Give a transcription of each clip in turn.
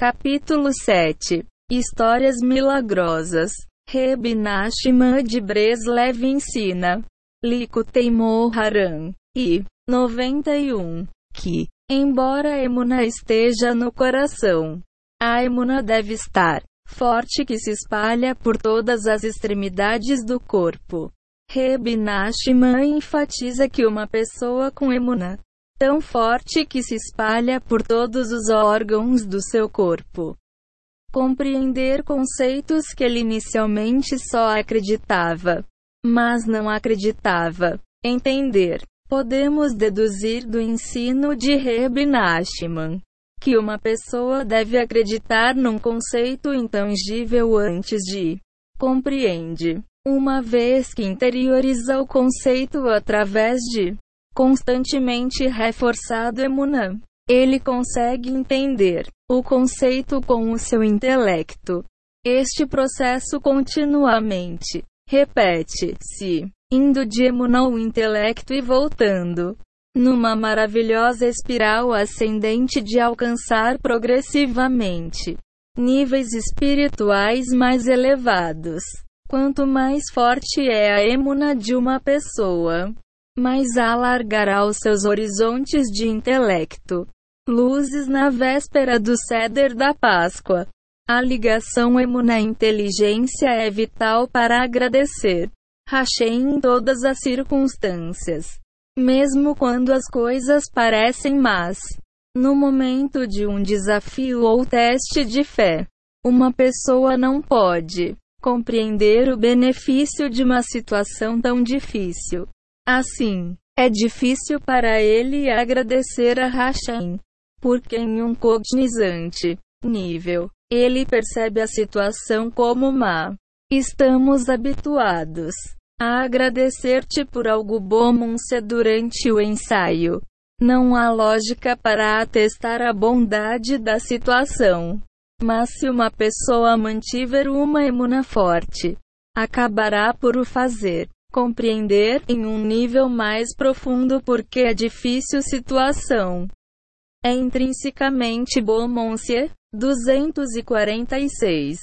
Capítulo 7 Histórias milagrosas. Reb Nachman de Breslev ensina. Likutei Moharan. E 91. Que, embora a emuna esteja no coração, a emuna deve estar forte que se espalha por todas as extremidades do corpo. Reb Nachman enfatiza que uma pessoa com emuna tão forte que se espalha por todos os órgãos do seu corpo. Compreender conceitos que ele inicialmente só acreditava, mas não acreditava. Entender. Podemos deduzir do ensino de Reb Nachman que uma pessoa deve acreditar num conceito intangível antes de compreende. Uma vez que interioriza o conceito através de constantemente reforçado emunã, ele consegue entender o conceito com o seu intelecto. Este processo continuamente repete-se, indo de emunã ao intelecto e voltando numa maravilhosa espiral ascendente de alcançar progressivamente níveis espirituais mais elevados. Quanto mais forte é a emuna de uma pessoa, mais alargará os seus horizontes de intelecto. Luzes na véspera do ceder da Páscoa. A ligação emuna inteligência é vital para agradecer. Hashem em todas as circunstâncias. Mesmo quando as coisas parecem más. No momento de um desafio ou teste de fé, uma pessoa não pode compreender o benefício de uma situação tão difícil. Assim, é difícil para ele agradecer a Hashem, porque em um cognizante nível, ele percebe a situação como má. Estamos habituados a agradecer-te por algo bom durante o ensaio. Não há lógica para atestar a bondade da situação. Mas se uma pessoa mantiver uma emuna forte, acabará por o fazer compreender em um nível mais profundo porque a difícil situação é intrinsecamente bom. Monsieur 246.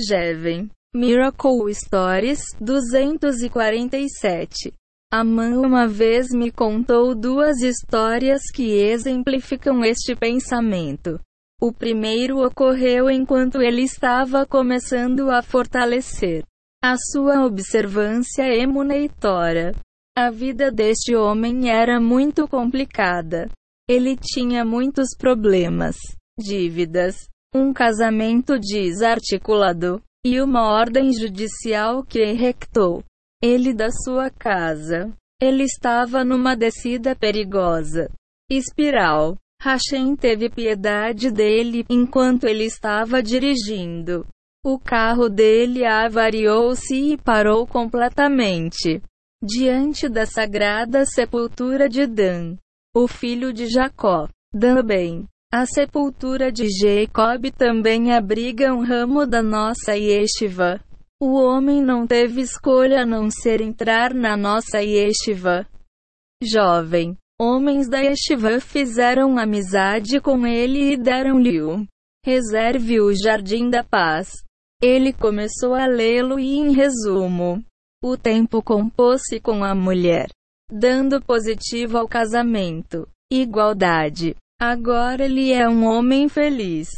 Jeven Miracle Stories 247. A mãe uma vez me contou duas histórias que exemplificam este pensamento. O primeiro ocorreu enquanto ele estava começando a fortalecer a sua observância emuneitora. A vida deste homem era muito complicada. Ele tinha muitos problemas, dívidas, um casamento desarticulado, e uma ordem judicial que rectou ele da sua casa. Ele estava numa descida perigosa. Espiral. Hashem teve piedade dele enquanto ele estava dirigindo. O carro dele avariou-se e parou completamente. Diante da sagrada sepultura de Dan, o filho de Jacó. Também, a sepultura de Jacob também abriga um ramo da nossa yeshiva. O homem não teve escolha a não ser entrar na nossa yeshiva. Jovem, homens da yeshiva fizeram amizade com ele e deram-lhe o reserve o jardim da paz. Ele começou a lê-lo e, em resumo, o tempo compôs-se com a mulher, dando positivo ao casamento, igualdade, Agora ele é um homem feliz.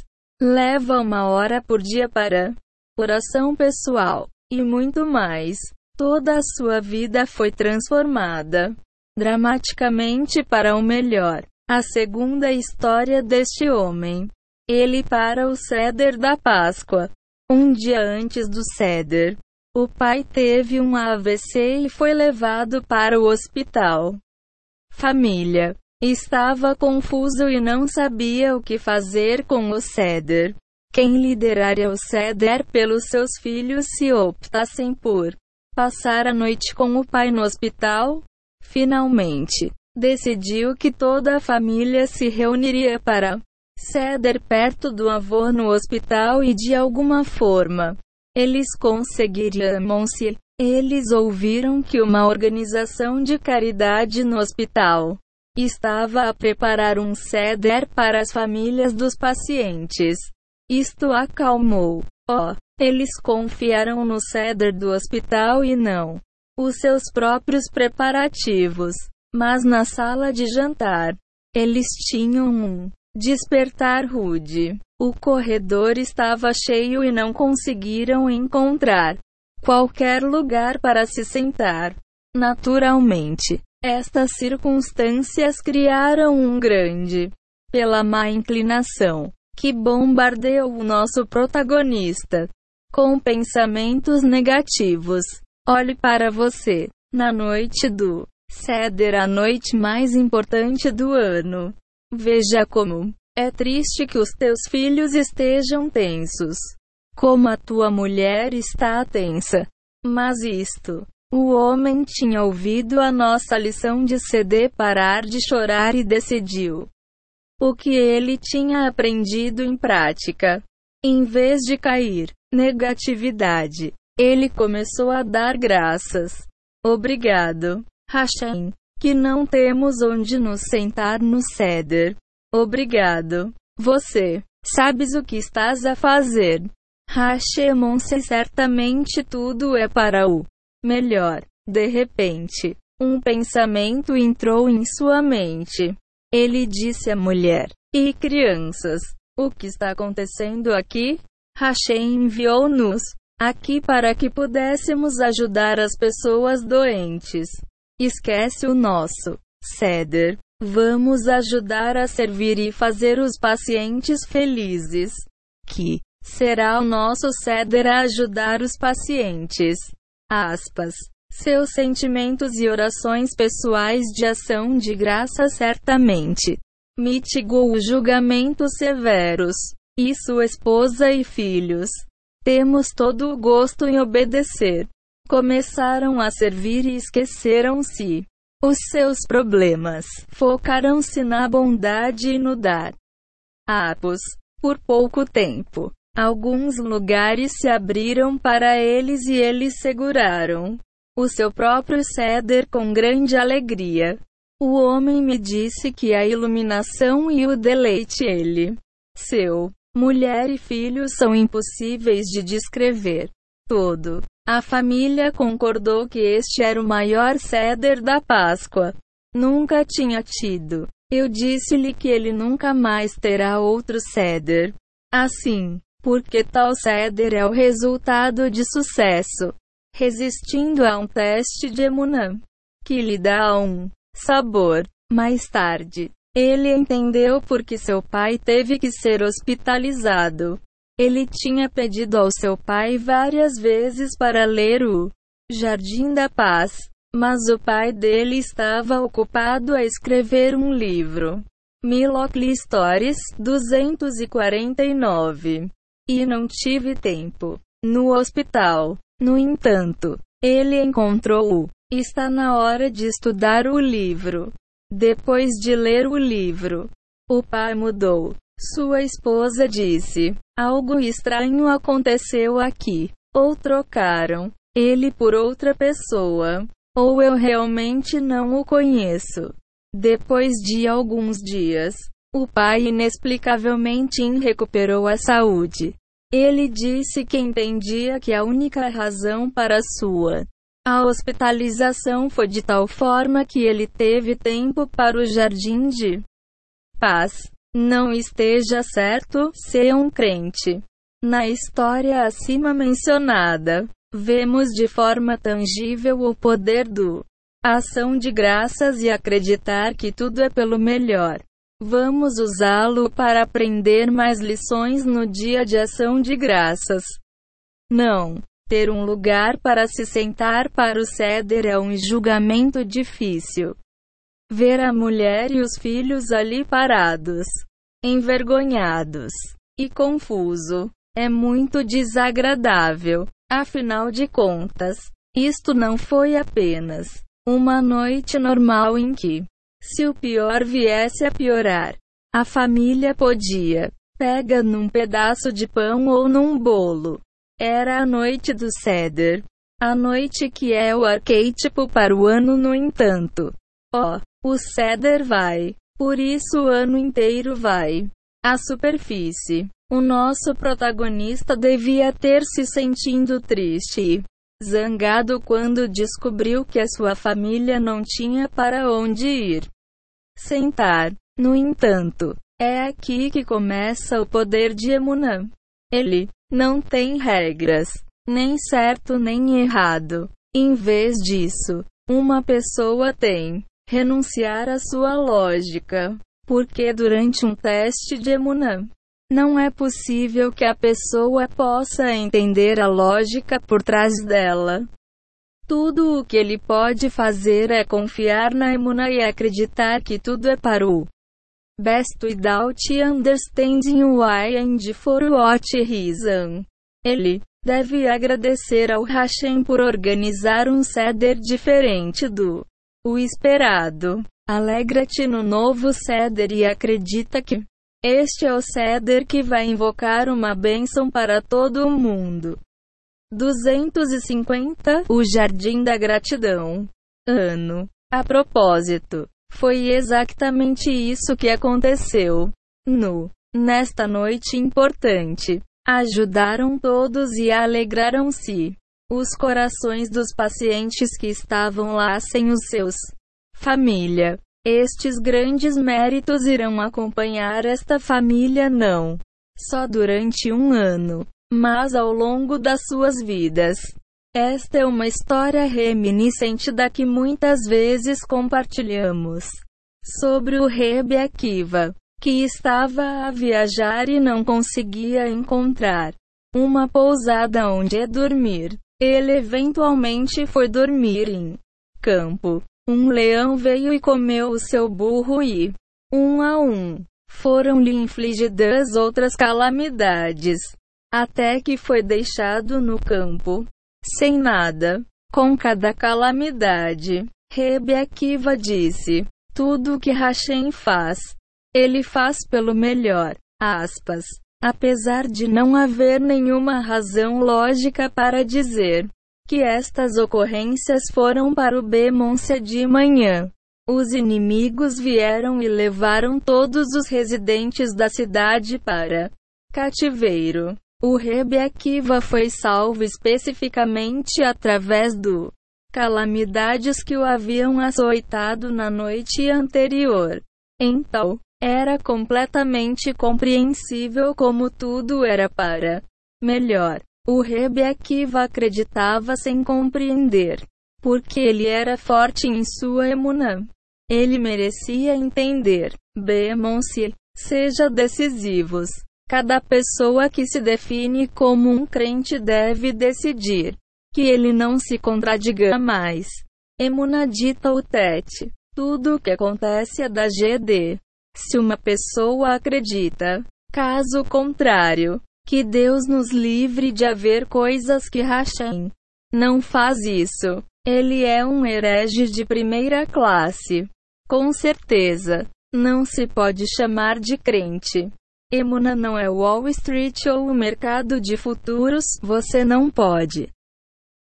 Leva uma hora por dia para oração pessoal e muito mais. Toda a sua vida foi transformada dramaticamente para o melhor. A segunda história deste homem. Ele para o ceder da Páscoa. Um dia antes do ceder, o pai teve um AVC e foi levado para o hospital. Família. Estava confuso e não sabia o que fazer com o ceder. Quem lideraria o ceder pelos seus filhos se optassem por passar a noite com o pai no hospital? Finalmente, decidiu que toda a família se reuniria para ceder perto do avô no hospital e de alguma forma eles conseguiriam-se. Eles ouviram que uma organização de caridade no hospital estava a preparar um ceder para as famílias dos pacientes. Isto acalmou. Oh, eles confiaram no ceder do hospital e não os seus próprios preparativos. Mas na sala de jantar, eles tinham um despertar rude. O corredor estava cheio e não conseguiram encontrar qualquer lugar para se sentar. Naturalmente, estas circunstâncias criaram um grande pela má inclinação que bombardeou o nosso protagonista com pensamentos negativos. Olhe para você na noite do ceder, a noite mais importante do ano. Veja como é triste que os teus filhos estejam tensos. Como a tua mulher está tensa. Mas isto. O homem tinha ouvido a nossa lição de ceder, parar de chorar e decidiu o que ele tinha aprendido em prática. Em vez de cair negatividade, ele começou a dar graças. Obrigado, Hashem, que não temos onde nos sentar no ceder. Obrigado. Você sabes o que estás a fazer. Hashemon-se certamente tudo é para o melhor. De repente, um pensamento entrou em sua mente. Ele disse à mulher e crianças: O que está acontecendo aqui? Hashem enviou-nos aqui para que pudéssemos ajudar as pessoas doentes. Esquece o nosso ceder. Vamos ajudar a servir e fazer os pacientes felizes. Que será o nosso ceder a ajudar os pacientes. Aspas. Seus sentimentos e orações pessoais de ação de graça certamente mitigou os julgamentos severos. E sua esposa e filhos. Temos todo o gosto em obedecer. Começaram a servir e esqueceram-se os seus problemas focaram-se na bondade e no dar. Apos. Por pouco tempo, alguns lugares se abriram para eles e eles seguraram o seu próprio ceder com grande alegria. O homem me disse que a iluminação e o deleite ele, seu, mulher e filhos são impossíveis de descrever. Todo a família concordou que este era o maior ceder da Páscoa. Nunca tinha tido. Eu disse-lhe que ele nunca mais terá outro ceder. Assim, porque tal ceder é o resultado de sucesso. Resistindo a um teste de emunã, que lhe dá um sabor. Mais tarde, ele entendeu porque seu pai teve que ser hospitalizado. Ele tinha pedido ao seu pai várias vezes para ler o Jardim da Paz, mas o pai dele estava ocupado a escrever um livro. Milocli Stories 249. E não tive tempo. No hospital. No entanto, ele encontrou-o. Está na hora de estudar o livro. Depois de ler o livro, o pai mudou. Sua esposa disse: Algo estranho aconteceu aqui. Ou trocaram ele por outra pessoa. Ou eu realmente não o conheço. Depois de alguns dias, o pai inexplicavelmente recuperou a saúde. Ele disse que entendia que a única razão para sua a hospitalização foi de tal forma que ele teve tempo para o jardim de paz. Não esteja certo, ser um crente. Na história acima mencionada, vemos de forma tangível o poder do ação de graças e acreditar que tudo é pelo melhor. Vamos usá-lo para aprender mais lições no dia de ação de graças. Não. Ter um lugar para se sentar para o ceder é um julgamento difícil. Ver a mulher e os filhos ali parados, envergonhados e confuso, é muito desagradável. Afinal de contas, isto não foi apenas uma noite normal em que, se o pior viesse a piorar, a família podia pega num pedaço de pão ou num bolo. Era a noite do ceder. A noite que é o arquétipo para o ano, no entanto. Oh, o ceder vai. Por isso o ano inteiro vai. A superfície O nosso protagonista devia ter se sentindo triste e zangado quando descobriu que a sua família não tinha para onde ir sentar. No entanto, é aqui que começa o poder de Emunã. Ele não tem regras, nem certo nem errado. Em vez disso, uma pessoa tem renunciar à sua lógica, porque durante um teste de Emunã, não é possível que a pessoa possa entender a lógica por trás dela. Tudo o que ele pode fazer é confiar na emuna e acreditar que tudo é para o best without understanding why and for what reason. Ele deve agradecer ao Hashem por organizar um ceder diferente do o esperado. Alegra-te no novo ceder e acredita que este é o ceder que vai invocar uma bênção para todo o mundo. 250 O Jardim da Gratidão. Ano. A propósito, foi exatamente isso que aconteceu. No nesta noite importante, ajudaram todos e alegraram-se. Os corações dos pacientes que estavam lá sem os seus família estes grandes méritos irão acompanhar esta família não só durante um ano, mas ao longo das suas vidas. Esta é uma história reminiscente da que muitas vezes compartilhamos sobre o Rebe Akiva, que estava a viajar e não conseguia encontrar uma pousada onde dormir. Ele eventualmente foi dormir em campo. Um leão veio e comeu o seu burro e, um a um, foram-lhe infligidas outras calamidades, até que foi deixado no campo, sem nada. Com cada calamidade, Rebe Akiva disse: Tudo que Hashem faz, ele faz pelo melhor. Aspas. Apesar de não haver nenhuma razão lógica para dizer que estas ocorrências foram para o Bemonce de manhã. Os inimigos vieram e levaram todos os residentes da cidade para cativeiro. O Rebe Akiva foi salvo especificamente através do calamidades que o haviam açoitado na noite anterior. Então, era completamente compreensível como tudo era para melhor. O Rebe Akiva acreditava sem compreender, porque ele era forte em sua emunã. Ele merecia entender. Bemonce, seja decisivos. Cada pessoa que se define como um crente deve decidir que ele não se contradiga mais. Emuna dita o tete. Tudo o que acontece é da GD. Se uma pessoa acredita, caso contrário, que Deus nos livre de haver coisas que Hashem não faz isso. Ele é um herege de primeira classe. Com certeza. Não se pode chamar de crente. Emuna não é Wall Street ou o mercado de futuros, você não pode.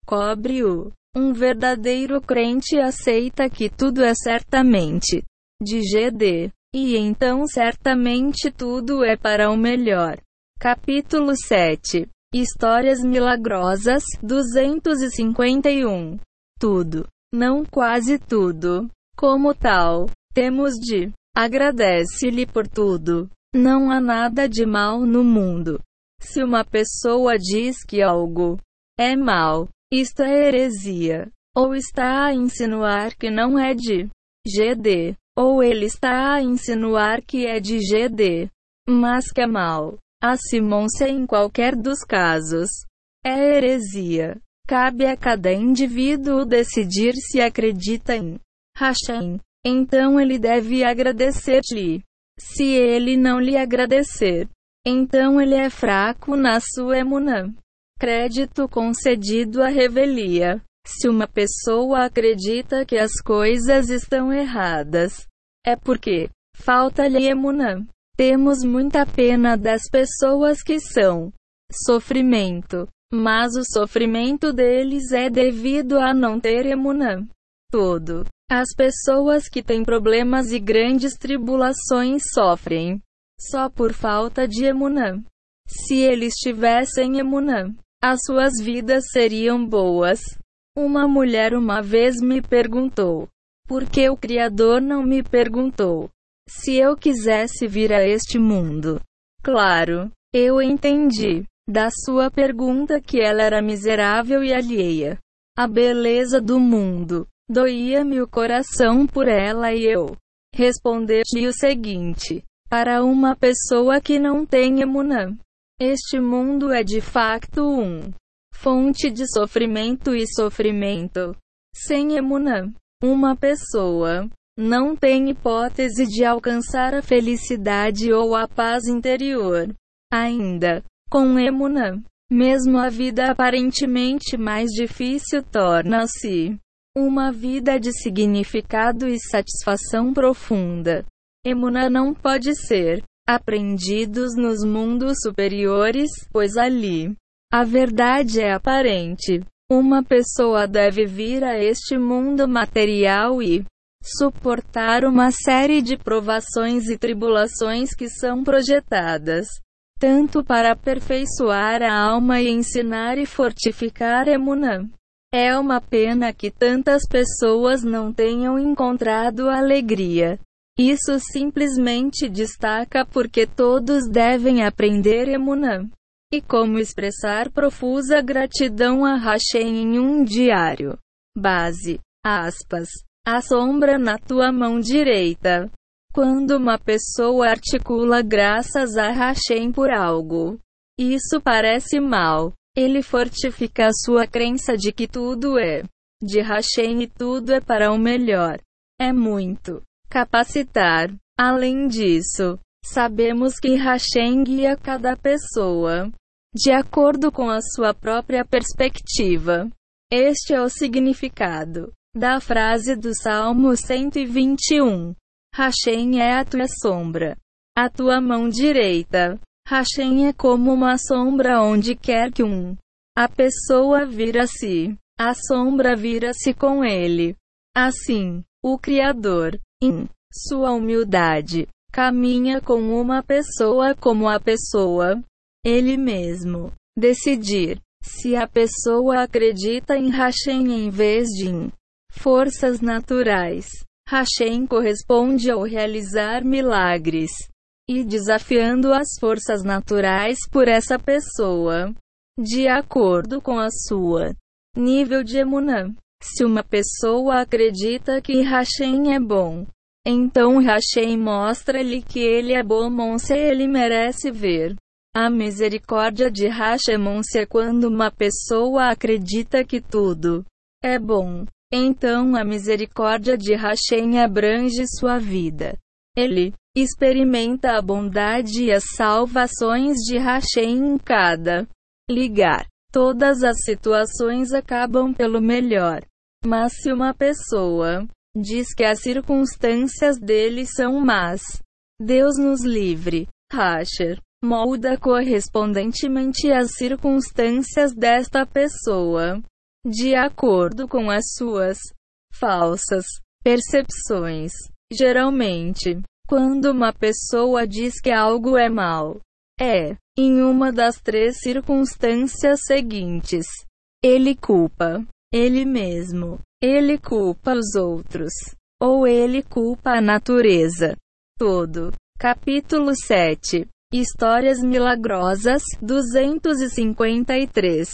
Cobre-o. Um verdadeiro crente aceita que tudo é certamente de GD. E então certamente tudo é para o melhor. Capítulo 7 Histórias milagrosas 251 Tudo, não quase tudo. Como tal, temos de agradece-lhe por tudo. Não há nada de mal no mundo. Se uma pessoa diz que algo é mal, isto é heresia. Ou está a insinuar que não é de GD. Ou ele está a insinuar que é de GD. Mas que é mal. A Simonse em qualquer dos casos. É heresia. Cabe a cada indivíduo decidir se acredita em Hashem. Então ele deve agradecer-lhe. Se ele não lhe agradecer, então ele é fraco na sua emunã. Crédito concedido à revelia. Se uma pessoa acredita que as coisas estão erradas, é porque falta-lhe emunã. Temos muita pena das pessoas que são sofrimento, mas o sofrimento deles é devido a não ter emunã. Todo. As pessoas que têm problemas e grandes tribulações sofrem só por falta de emunã. Se eles tivessem emunã, as suas vidas seriam boas. Uma mulher uma vez me perguntou: por que o Criador não me perguntou se eu quisesse vir a este mundo? Claro, eu entendi da sua pergunta que ela era miserável e alheia à beleza do mundo. Doía-me o coração por ela e eu responder-lhe o seguinte: para uma pessoa que não tem emunã, este mundo é de facto um fonte de sofrimento e sofrimento. Sem emunã, uma pessoa não tem hipótese de alcançar a felicidade ou a paz interior. Ainda, com emunã, mesmo a vida aparentemente mais difícil torna-se uma vida de significado e satisfação profunda. Emuna não pode ser aprendidos nos mundos superiores, pois ali a verdade é aparente. Uma pessoa deve vir a este mundo material e suportar uma série de provações e tribulações que são projetadas tanto para aperfeiçoar a alma e ensinar e fortificar Emunã. É uma pena que tantas pessoas não tenham encontrado alegria. Isso simplesmente destaca porque todos devem aprender Emunã. E como expressar profusa gratidão a Hashem em um diário. Base. Aspas. A sombra na tua mão direita. Quando uma pessoa articula graças a Hashem por algo, isso parece mal. Ele fortifica a sua crença de que tudo é de Hashem e tudo é para o melhor. É muito capacitar. Além disso, sabemos que Hashem guia cada pessoa de acordo com a sua própria perspectiva. Este é o significado da frase do Salmo 121. Hashem é a tua sombra. A tua mão direita. Hashem é como uma sombra onde quer que um. A pessoa vira-se. A sombra vira-se com ele. Assim, o Criador, em sua humildade, caminha com uma pessoa como a pessoa. Ele mesmo. Decidir se a pessoa acredita em Hashem em vez de em forças naturais. Hashem corresponde ao realizar milagres e desafiando as forças naturais por essa pessoa, de acordo com a sua nível de emunã. Se uma pessoa acredita que Hashem é bom, então Hashem mostra-lhe que ele é bom, se ele merece ver. A misericórdia de Hashem é quando uma pessoa acredita que tudo é bom. Então a misericórdia de Hashem abrange sua vida. Ele experimenta a bondade e as salvações de Hashem em cada ligar. Todas as situações acabam pelo melhor. Mas se uma pessoa diz que as circunstâncias dele são más, Deus nos livre. Rasher molda correspondentemente as circunstâncias desta pessoa de acordo com as suas falsas percepções. Geralmente, quando uma pessoa diz que algo é mal, é, em uma das três circunstâncias seguintes: ele culpa ele mesmo, ele culpa os outros, ou ele culpa a natureza. Todo. Capítulo 7 Histórias Milagrosas 253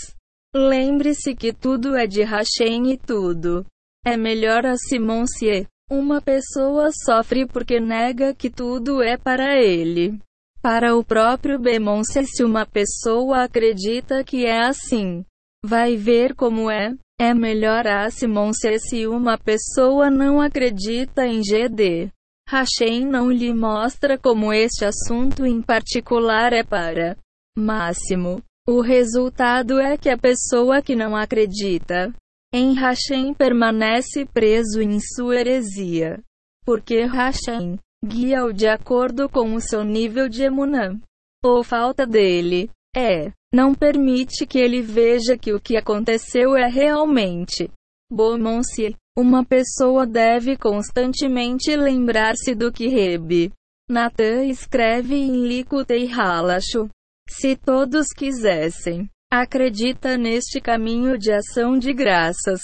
Lembre-se que tudo é de Hashem e tudo é melhor a Simon-se. Uma pessoa sofre porque nega que tudo é para ele. Para o próprio Bemonse, se uma pessoa acredita que é assim, vai ver como é. É melhor a Simon-se se uma pessoa não acredita em GD. Hashem não lhe mostra como este assunto em particular é para máximo. O resultado é que a pessoa que não acredita em Hashem permanece preso em sua heresia. Porque Hashem guia-o de acordo com o seu nível de emunã. Ou falta dele. É. Não permite que ele veja que o que aconteceu é realmente bom-se. Uma pessoa deve constantemente lembrar-se do que Rebe Natan escreve em Likutei Halashu. Se todos quisessem, acredita neste caminho de ação de graças.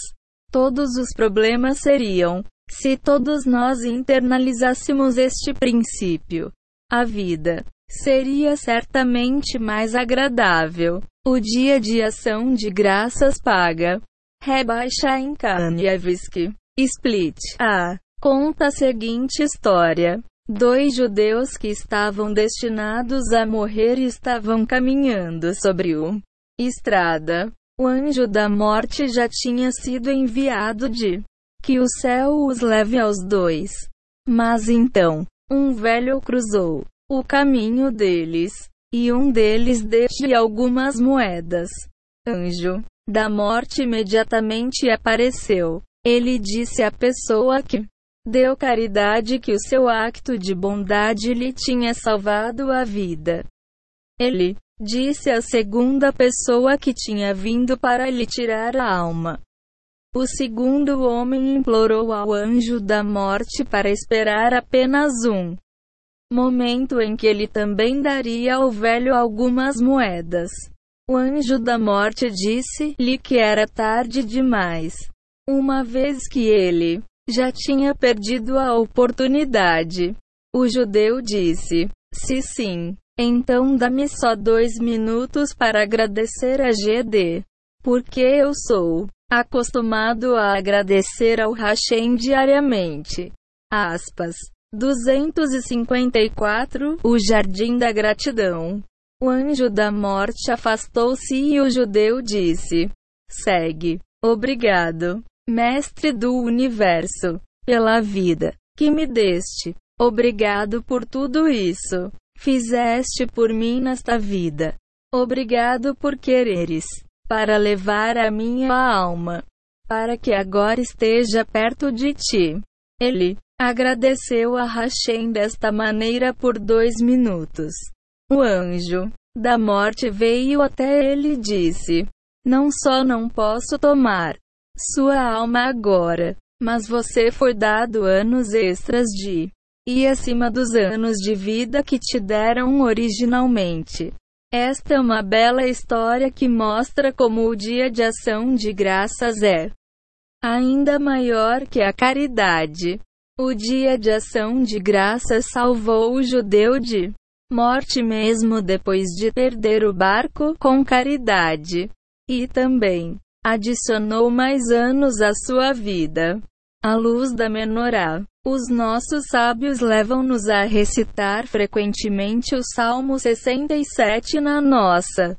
Todos os problemas seriam, se todos nós internalizássemos este princípio. A vida seria certamente mais agradável. O dia de ação de graças paga. Rebaixa em Kanievski. Split. A. Conta a seguinte história. Dois judeus que estavam destinados a morrer estavam caminhando sobre o estrada. O anjo da morte já tinha sido enviado de que o céu os leve aos dois. Mas então, um velho cruzou o caminho deles, e um deles deu-lhe algumas moedas. Anjo da morte imediatamente apareceu. Ele disse à pessoa que deu caridade que o seu acto de bondade lhe tinha salvado a vida. Ele disse à segunda pessoa que tinha vindo para lhe tirar a alma. O segundo homem implorou ao anjo da morte para esperar apenas um momento em que ele também daria ao velho algumas moedas. O anjo da morte disse-lhe que era tarde demais. Uma vez que ele já tinha perdido a oportunidade. O judeu disse: Se sim, então dá-me só dois minutos para agradecer a GD. Porque eu sou acostumado a agradecer ao Hashem diariamente. Aspas. 254 O Jardim da Gratidão. O anjo da morte afastou-se e o judeu disse: Segue. Obrigado. Mestre do universo, pela vida que me deste. Obrigado por tudo isso. Fizeste por mim nesta vida. Obrigado por quereres, para levar a minha alma, para que agora esteja perto de ti. Ele agradeceu a Hashem desta maneira por dois minutos. O anjo da morte veio até ele e disse: Não só não posso tomar sua alma agora. Mas você foi dado anos extras de e acima dos anos de vida que te deram originalmente. Esta é uma bela história que mostra como o dia de ação de graças é ainda maior que a caridade. O dia de ação de graças salvou o judeu de morte mesmo depois de perder o barco com caridade. E também adicionou mais anos à sua vida. À luz da menorá, os nossos sábios levam-nos a recitar frequentemente o Salmo 67 na nossa.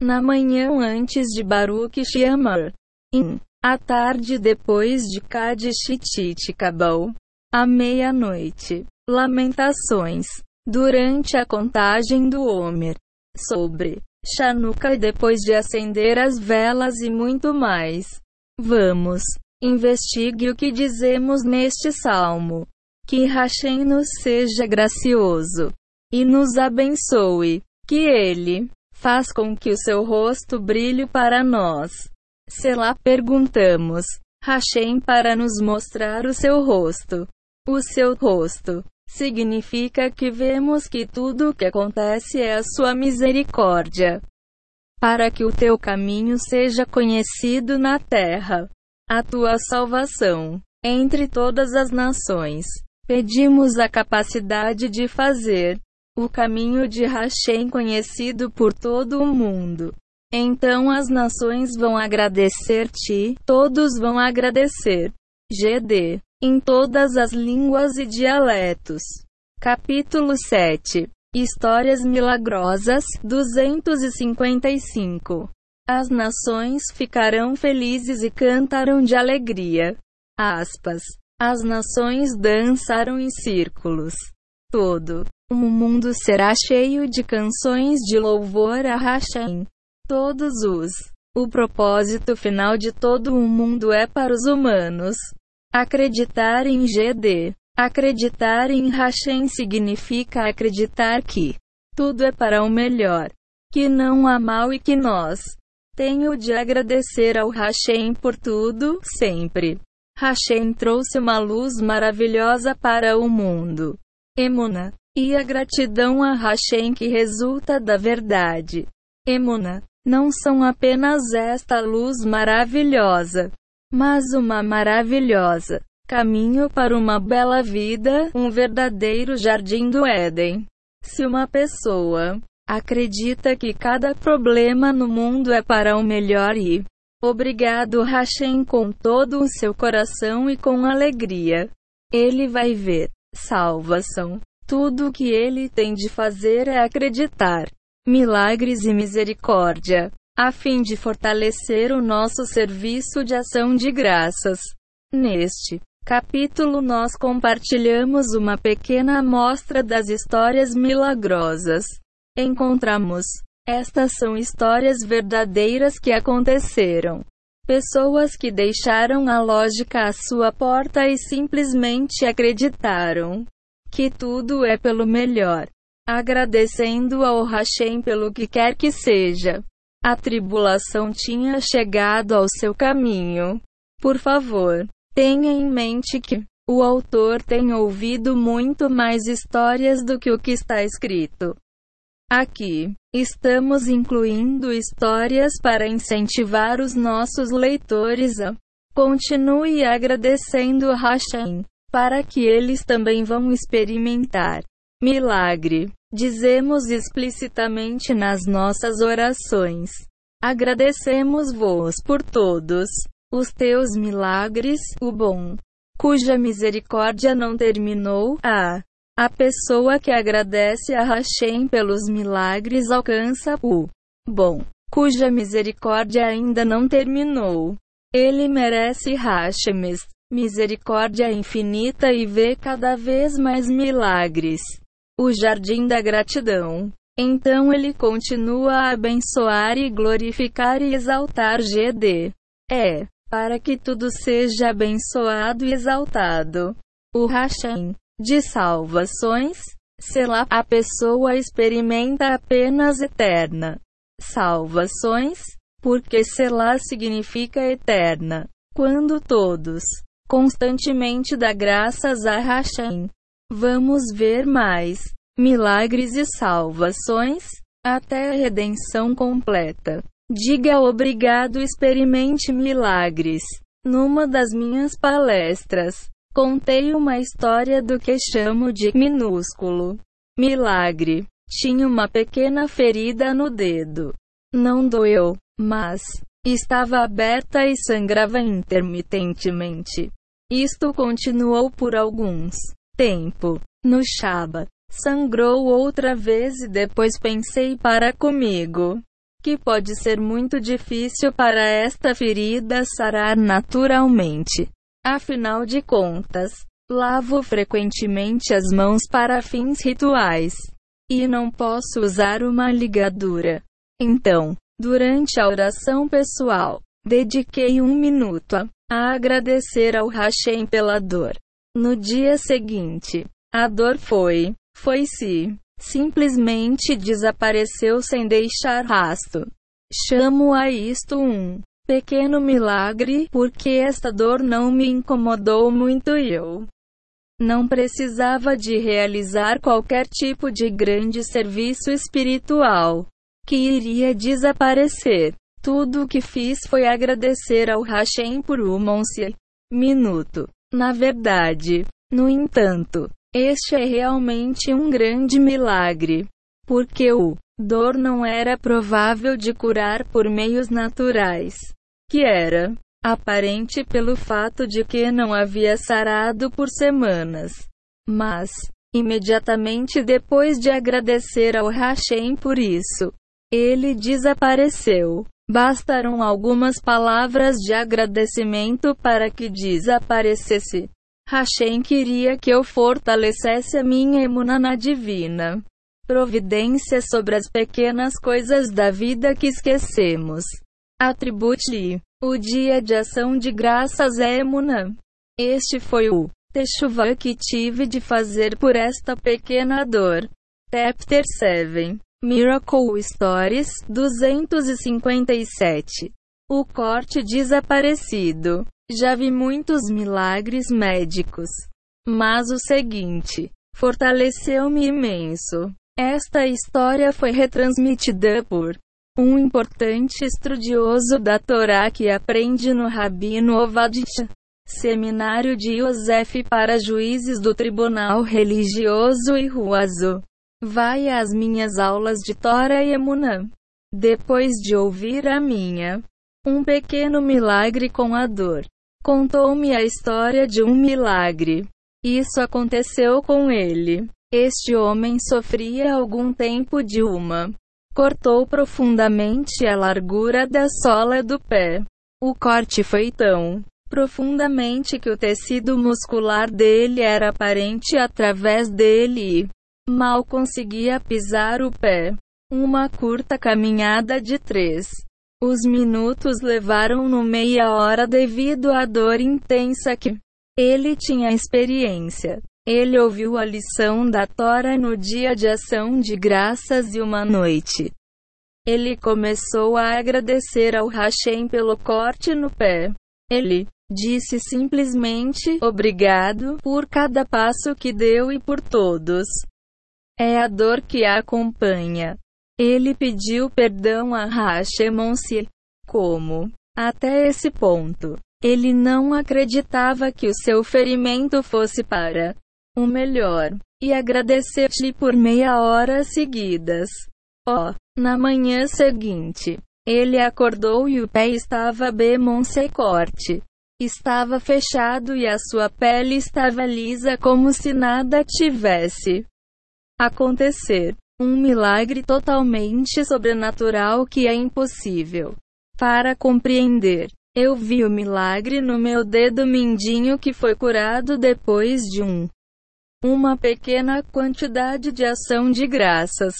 Na manhã antes de Baruch Sheamar. In. À tarde depois de Kadishitite Kabal. À meia-noite. Lamentações. Durante a contagem do Homer. Sobre Chanuca depois de acender as velas e muito mais. Vamos, investigue o que dizemos neste salmo. Que Hashem nos seja gracioso e nos abençoe. Que Ele faz com que o seu rosto brilhe para nós. Se lá perguntamos, Hashem para nos mostrar o seu rosto. O seu rosto significa que vemos que tudo o que acontece é a sua misericórdia. Para que o teu caminho seja conhecido na terra, a tua salvação entre todas as nações. Pedimos a capacidade de fazer o caminho de Hashem conhecido por todo o mundo. Então as nações vão agradecer-te, todos vão agradecer. GD em todas as línguas e dialetos. Capítulo 7 Histórias milagrosas 255 As nações ficarão felizes e cantarão de alegria. Aspas. As nações dançaram em círculos. Todo o mundo será cheio de canções de louvor a Hashem. Todos os. O propósito final de todo o mundo é para os humanos. Acreditar em GD. Acreditar em Hashem significa acreditar que tudo é para o melhor, que não há mal e que nós tenho de agradecer ao Hashem por tudo, sempre. Hashem trouxe uma luz maravilhosa para o mundo. Emuna. e a gratidão a Hashem que resulta da verdade. Emuna, não são apenas esta luz maravilhosa, mas uma maravilhosa caminho para uma bela vida, um verdadeiro jardim do Éden. Se uma pessoa acredita que cada problema no mundo é para o melhor e obrigado Hashem com todo o seu coração e com alegria, ele vai ver salvação. Tudo o que ele tem de fazer é acreditar, milagres e misericórdia, a fim de fortalecer o nosso serviço de ação de graças. Neste capítulo, nós compartilhamos uma pequena amostra das histórias milagrosas. Encontramos. Estas são histórias verdadeiras que aconteceram. Pessoas que deixaram a lógica à sua porta e simplesmente acreditaram que tudo é pelo melhor, agradecendo ao Hashem pelo que quer que seja. A tribulação tinha chegado ao seu caminho. Por favor, tenha em mente que o autor tem ouvido muito mais histórias do que o que está escrito. Aqui, estamos incluindo histórias para incentivar os nossos leitores a continue agradecendo Hashem, para que eles também vão experimentar milagre. Dizemos explicitamente nas nossas orações. Agradecemos-vos por todos os teus milagres, o bom, cuja misericórdia não terminou, a a pessoa que agradece a Hashem pelos milagres alcança o bom, cuja misericórdia ainda não terminou. Ele merece Hashemes, misericórdia infinita e vê cada vez mais milagres. O jardim da gratidão. Então ele continua a abençoar e glorificar e exaltar GD. É, para que tudo seja abençoado e exaltado. O Hashem de salvações, lá a pessoa experimenta apenas eterna salvações, porque lá significa eterna. Quando todos constantemente dá graças a Hashem, vamos ver mais milagres e salvações até a redenção completa. Diga obrigado, experimente milagres. Numa das minhas palestras, Contei uma história do que chamo de minúsculo milagre. Tinha uma pequena ferida no dedo. Não doeu, mas estava aberta e sangrava intermitentemente. Isto continuou por alguns tempo. No Shaba, sangrou outra vez e depois pensei para comigo que pode ser muito difícil para esta ferida sarar naturalmente. Afinal de contas, lavo frequentemente as mãos para fins rituais. E não posso usar uma ligadura. Então, durante a oração pessoal, dediquei um minuto a, a agradecer ao Hashem pela dor. No dia seguinte, a dor foi, foi-se, simplesmente desapareceu sem deixar rasto. Chamo a isto um pequeno milagre, porque esta dor não me incomodou muito e eu não precisava de realizar qualquer tipo de grande serviço espiritual que iria desaparecer. Tudo o que fiz foi agradecer ao Hashem por um once minuto. Na verdade, no entanto, este é realmente um grande milagre, porque o dor não era provável de curar por meios naturais que era aparente pelo fato de que não havia sarado por semanas. Mas, imediatamente depois de agradecer ao Hashem por isso, ele desapareceu. Bastaram algumas palavras de agradecimento para que desaparecesse. Hashem queria que eu fortalecesse a minha emunana divina. Providência sobre as pequenas coisas da vida que esquecemos. Atribute-lhe o dia de ação de graças é Emunã. Este foi o Teshuvah que tive de fazer por esta pequena dor. Chapter 7 Miracle Stories 257 O corte desaparecido. Já vi muitos milagres médicos. Mas o seguinte fortaleceu-me imenso. Esta história foi retransmitida por um importante estudioso da Torá que aprende no Rabino Ovadiah, seminário de Yosef para juízes do Tribunal Religioso e Ruazo. Vai às minhas aulas de Tora e Emunã. Depois de ouvir a minha, um pequeno milagre com a dor. Contou-me a história de um milagre. Isso aconteceu com ele. Este homem sofria algum tempo de uma. Cortou profundamente a largura da sola do pé. O corte foi tão profundamente que o tecido muscular dele era aparente através dele Mal conseguia pisar o pé. Uma curta caminhada de três. Os minutos levaram no meia hora devido à dor intensa que ele tinha experiência. Ele ouviu a lição da Tora no dia de ação de graças e uma noite. Ele começou a agradecer ao Hashem pelo corte no pé. Ele disse simplesmente obrigado por cada passo que deu e por todos. É a dor que a acompanha. Ele pediu perdão a Hashemonsi. Como? Até esse ponto, ele não acreditava que o seu ferimento fosse para o melhor. E agradeceu-te por meia hora seguidas. Oh, na manhã seguinte, ele acordou e o pé estava bemonse corte. Estava fechado e a sua pele estava lisa como se nada tivesse acontecer. Um milagre totalmente sobrenatural que é impossível para compreender. Eu vi o milagre no meu dedo mindinho que foi curado depois de um uma pequena quantidade de ação de graças.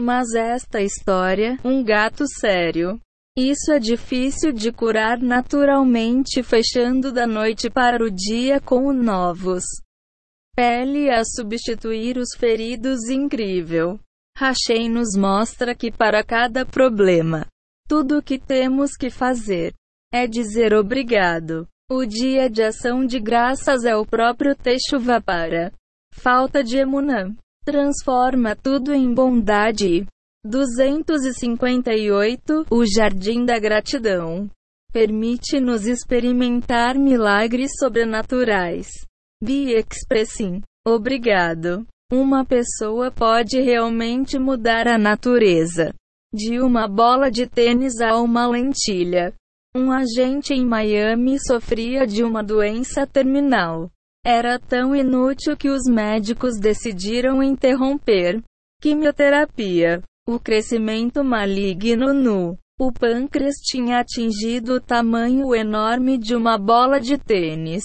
Mas esta história, um gato sério. Isso é difícil de curar naturalmente, fechando da noite para o dia com novos pele a substituir os feridos incrível. Hashem nos mostra que para cada problema, tudo o que temos que fazer é dizer obrigado. O dia de ação de graças é o próprio Teshuvah para falta de emunã. Transforma tudo em bondade. 258 O Jardim da Gratidão permite-nos experimentar milagres sobrenaturais. Be expressing. Obrigado. Uma pessoa pode realmente mudar a natureza. De uma bola de tênis a uma lentilha. Um agente em Miami sofria de uma doença terminal. Era tão inútil que os médicos decidiram interromper quimioterapia. O crescimento maligno no o pâncreas tinha atingido o tamanho enorme de uma bola de tênis.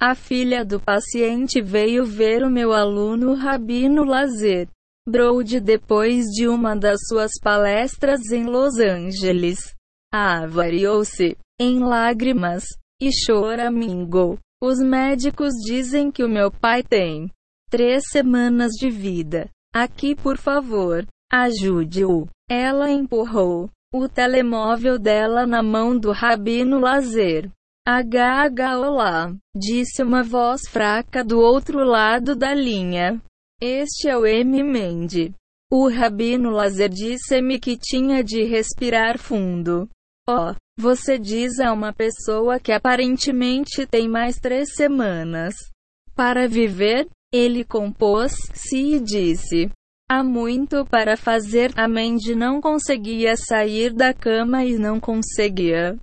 A filha do paciente veio ver o meu aluno Rabino Lazer Brode depois de uma das suas palestras em Los Angeles. Avariou-se em lágrimas e choramingou. Os médicos dizem que o meu pai tem três semanas de vida. Aqui, por favor, ajude-o. Ela empurrou o telemóvel dela na mão do Rabino Lazer. HH Olá, disse uma voz fraca do outro lado da linha. Este é o M. Mende. O rabino Lazer disse-me que tinha de respirar fundo. Oh, você diz a uma pessoa que aparentemente tem mais três semanas para viver? Ele compôs-se e disse: Há muito para fazer. A Mandy não conseguia sair da cama e não conseguia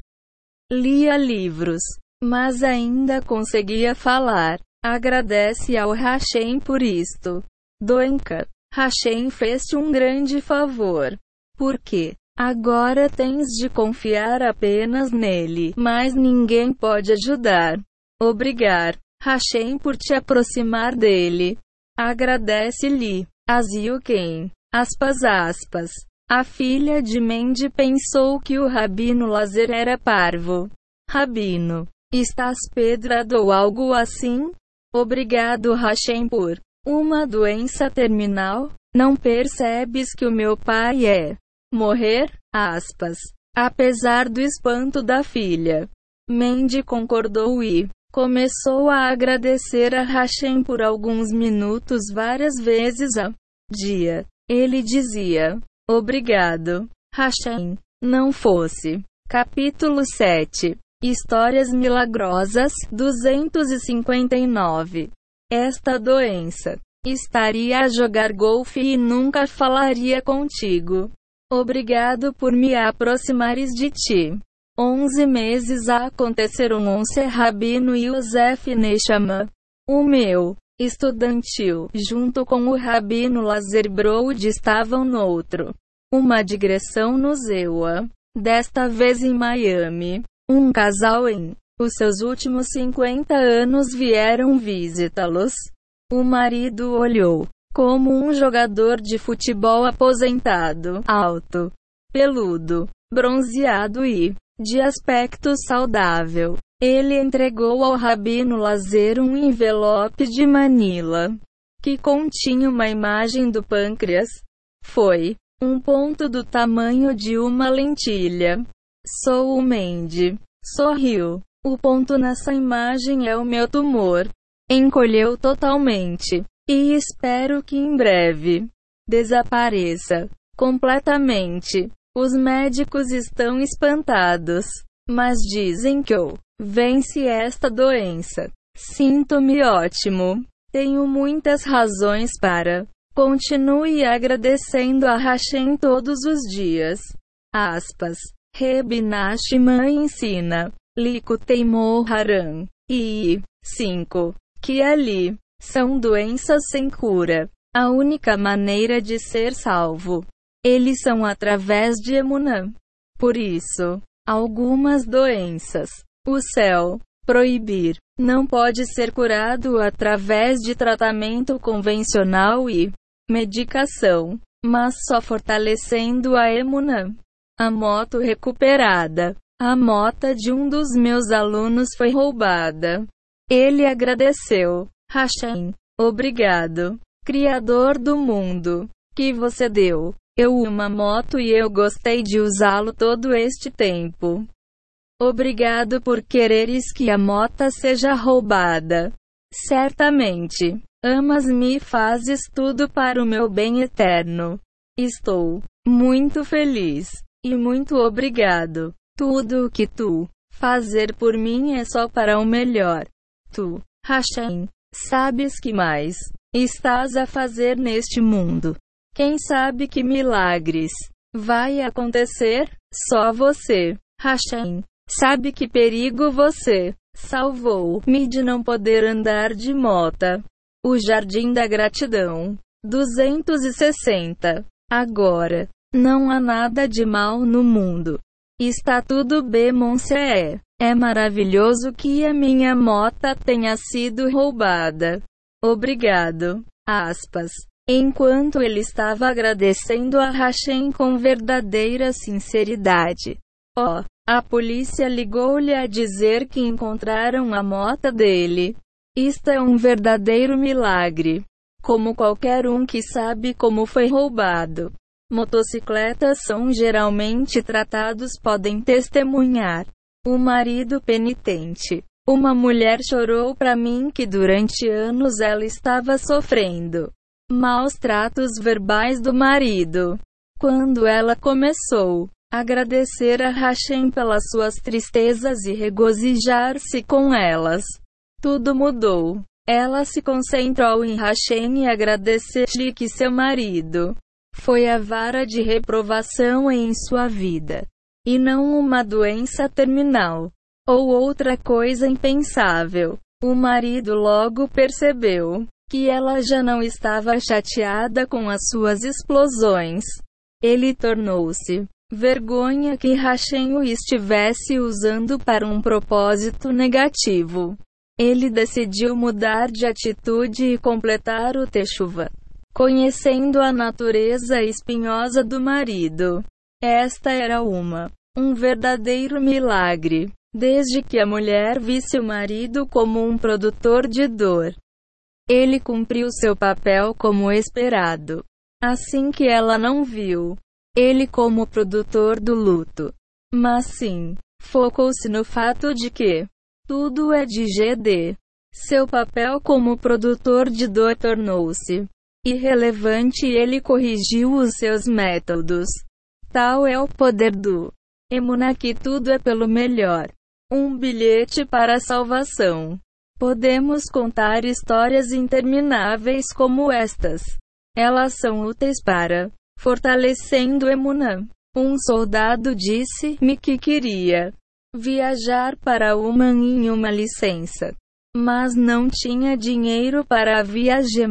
Lia livros, mas ainda conseguia falar. Agradece ao Hashem por isto. Doenka. Hashem fez-te um grande favor. Porque agora tens de confiar apenas nele, mas ninguém pode ajudar. Obrigar Hashem por te aproximar dele. Agradece-lhe. Aziuken. Aspas aspas. A filha de Mendy pensou que o Rabino Lazer era parvo. Rabino, estás pedrado ou algo assim? Obrigado Hashem por uma doença terminal? Não percebes que o meu pai é morrer? Aspas. Apesar do espanto da filha, Mendy concordou e Começou a agradecer a Hashem por alguns minutos várias vezes ao dia. Ele dizia: Obrigado, Hashem. Não fosse. Capítulo 7 Histórias milagrosas 259 Esta doença estaria a jogar golfe e nunca falaria contigo. Obrigado por me aproximares de ti. Onze meses a aconteceram once Rabino Yosef Neshama, o meu estudantil, junto com o Rabino Lazer Broad estavam no outro. Uma digressão no Zewa, desta vez em Miami. Um casal em os seus últimos 50 anos vieram visitá-los. O marido olhou como um jogador de futebol aposentado, alto, peludo, bronzeado e de aspecto saudável. Ele entregou ao rabino Lazer um envelope de Manila que continha uma imagem do pâncreas. Foi um ponto do tamanho de uma lentilha. Sou o Mende. Sorriu. O ponto nessa imagem é o meu tumor. Encolheu totalmente. E espero que em breve desapareça completamente. Os médicos estão espantados, mas dizem que eu vence esta doença. Sinto-me ótimo. Tenho muitas razões para. Continue agradecendo a Hashem todos os dias. Aspas. Reb ensina. Likutei Moharan. E 5. Que ali são doenças sem cura. A única maneira de ser salvo eles são através de Emunã. Por isso, algumas doenças, o céu, proibir, não pode ser curado através de tratamento convencional e medicação, mas só fortalecendo a Emunã. A moto recuperada. A mota de um dos meus alunos foi roubada. Ele agradeceu. Hashem, obrigado, Criador do mundo, que você deu eu uma moto e eu gostei de usá-lo todo este tempo. Obrigado por quereres que a mota seja roubada. Certamente. Amas-me e fazes tudo para o meu bem eterno. Estou muito feliz e muito obrigado. Tudo o que tu fazer por mim é só para o melhor. Tu, Hashem, sabes que mais estás a fazer neste mundo. Quem sabe que milagres vai acontecer? Só você, Hashem, sabe que perigo você salvou-me de não poder andar de mota. O Jardim da Gratidão. 260. Agora, não há nada de mal no mundo. Está tudo bem, Monsieur. É maravilhoso que a minha mota tenha sido roubada. Obrigado. Aspas. Enquanto ele estava agradecendo a Hashem com verdadeira sinceridade. Oh, a polícia ligou-lhe a dizer que encontraram a mota dele. Isto é um verdadeiro milagre. Como qualquer um que sabe como foi roubado. Motocicletas são geralmente tratados podem testemunhar. O marido penitente. Uma mulher chorou para mim que durante anos ela estava sofrendo maus tratos verbais do marido. Quando ela começou a agradecer a Hashem pelas suas tristezas e regozijar-se com elas, tudo mudou. Ela se concentrou em Hashem e agradecer-lhe que seu marido foi a vara de reprovação em sua vida, e não uma doença terminal ou outra coisa impensável. O marido logo percebeu que ela já não estava chateada com as suas explosões. Ele tornou-se vergonha que Hashem o estivesse usando para um propósito negativo. Ele decidiu mudar de atitude e completar o Techuva, conhecendo a natureza espinhosa do marido. Esta era uma um verdadeiro milagre, desde que a mulher visse o marido como um produtor de dor. Ele cumpriu seu papel como esperado. Assim que ela não viu ele como produtor do luto, mas sim, focou-se no fato de que Tudo é de GD. Seu papel como produtor de dor tornou-se irrelevante e ele corrigiu os seus métodos. Tal é o poder do Emuna que tudo é pelo melhor. Um bilhete para a salvação. Podemos contar histórias intermináveis como estas. Elas são úteis para fortalecendo Emuna. Um soldado disse-me que queria viajar para Uman em uma licença, mas não tinha dinheiro para a viagem.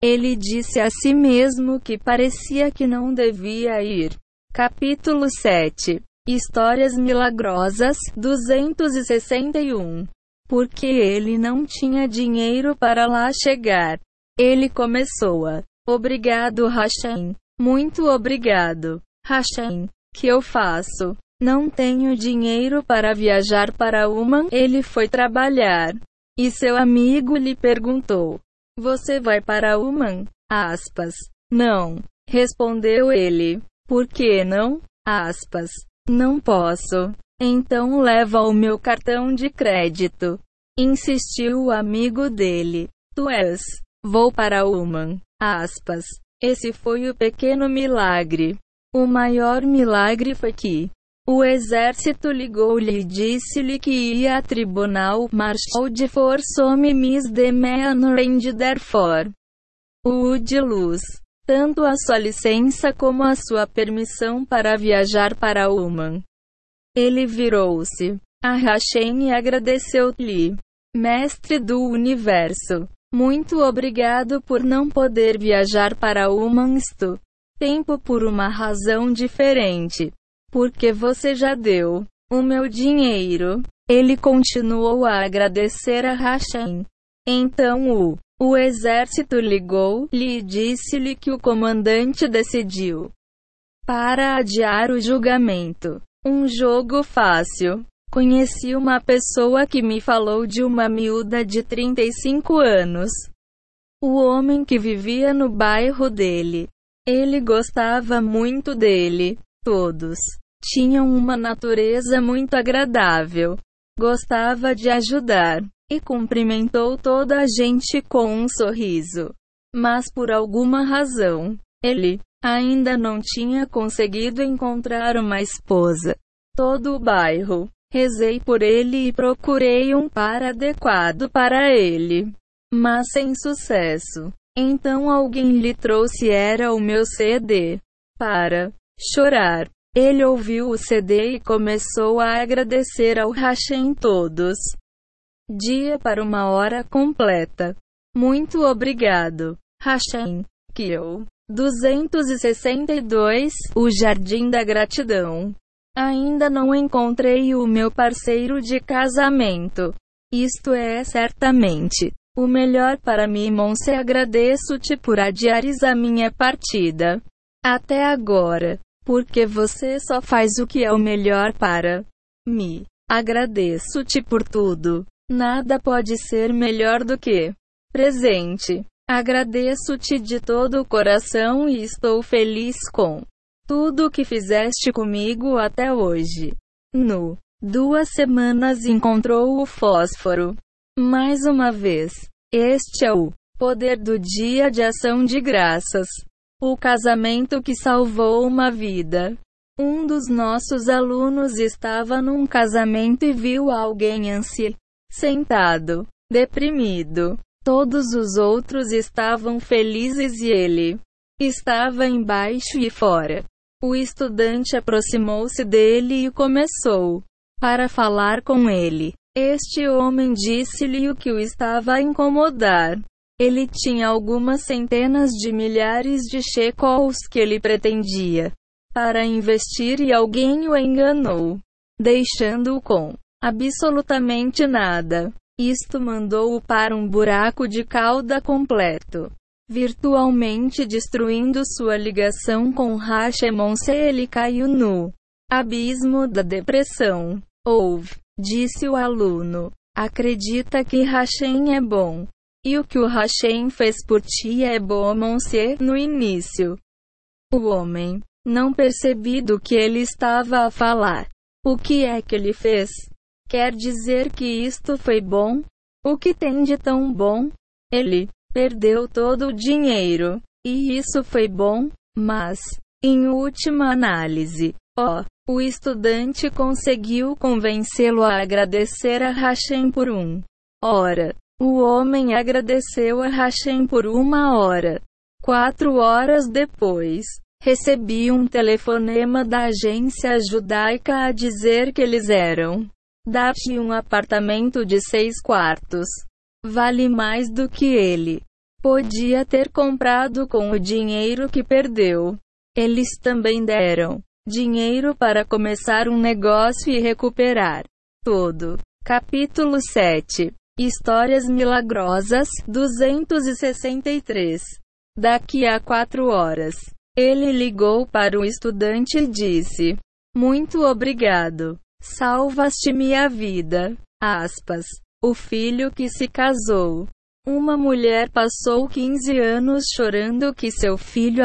Ele disse a si mesmo que parecia que não devia ir. Capítulo 7 Histórias milagrosas 261 Porque ele não tinha dinheiro para lá chegar. Ele começou a Obrigado, Hashem. Muito obrigado. Hashem, que eu faço? Não tenho dinheiro para viajar para Uman. Ele foi trabalhar. E seu amigo lhe perguntou: Você vai para Uman? Aspas. Não. Respondeu ele. Por que não? Aspas. Não posso. Então leva o meu cartão de crédito. Insistiu o amigo dele. Tu és. Vou para Uman. Aspas. Esse foi o pequeno milagre. O maior milagre foi que o exército ligou-lhe e disse-lhe que ia a tribunal marshal de Forsome Miss de Meanrand therefore. O de luz. Tanto a sua licença como a sua permissão para viajar para Uman. Ele virou-se a Hashem e agradeceu-lhe. Mestre do universo. Muito obrigado por não poder viajar para Umansto. Tempo por uma razão diferente. Porque você já deu o meu dinheiro. Ele continuou a agradecer a Hashem. Então o, o exército ligou-lhe e disse-lhe que o comandante decidiu para adiar o julgamento. Um jogo fácil. Conheci uma pessoa que me falou de uma miúda de 35 anos. O homem que vivia no bairro dele. Ele gostava muito dele. Todos tinham uma natureza muito agradável. Gostava de ajudar. E cumprimentou toda a gente com um sorriso. Mas por alguma razão, ele ainda não tinha conseguido encontrar uma esposa. Todo o bairro Rezei por ele e procurei um par adequado para ele. Mas sem sucesso. Então alguém lhe trouxe era o meu CD. Para chorar. Ele ouviu o CD e começou a agradecer ao Hashem todos. Dia para uma hora completa. Muito obrigado, Hashem. Eu. 262 O Jardim da Gratidão. Ainda não encontrei o meu parceiro de casamento. Isto é certamente o melhor para mim, Monse. Agradeço-te por adiares a minha partida. Até agora, porque você só faz o que é o melhor para mim. Agradeço-te por tudo. Nada pode ser melhor do que presente. Agradeço-te de todo o coração e estou feliz com tudo o que fizeste comigo até hoje. No duas semanas encontrou o fósforo. Mais uma vez. Este é o poder do dia de ação de graças. O casamento que salvou uma vida. Um dos nossos alunos estava num casamento e viu alguém ansi sentado, deprimido. Todos os outros estavam felizes e ele estava embaixo e fora. O estudante aproximou-se dele e começou para falar com ele. Este homem disse-lhe o que o estava a incomodar. Ele tinha algumas centenas de milhares de shekels que ele pretendia para investir e alguém o enganou, deixando-o com absolutamente nada. Isto mandou-o para um buraco de cauda completo virtualmente destruindo sua ligação com Hashemon se ele caiu no abismo da depressão. Ouve, disse o aluno, acredita que Hashem é bom. E o que o Hashem fez por ti é bom Monse no início. O homem, não percebi do que ele estava a falar. O que é que ele fez? Quer dizer que isto foi bom? O que tem de tão bom? Ele perdeu todo o dinheiro. E isso foi bom, mas, em última análise, ó, oh, o estudante conseguiu convencê-lo a agradecer a Hashem por um. Ora, o homem agradeceu a Hashem por uma hora. Quatro horas depois, recebi um telefonema da agência judaica a dizer que eles eram dar-te um apartamento de seis quartos. Vale mais do que ele podia ter comprado com o dinheiro que perdeu. Eles também deram dinheiro para começar um negócio e recuperar tudo. Capítulo 7 Histórias Milagrosas 263 Daqui a quatro horas, ele ligou para o estudante e disse: Muito obrigado. Salvaste-me a vida. Aspas. O filho que se casou. Uma mulher passou 15 anos chorando que seu filho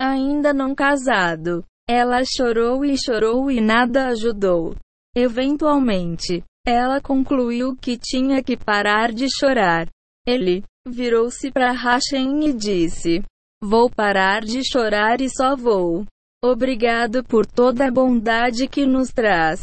ainda não casado. Ela chorou e chorou e nada ajudou. Eventualmente, ela concluiu que tinha que parar de chorar. Ele virou-se para Hashem e disse: Vou parar de chorar e só vou. Obrigado por toda a bondade que nos traz.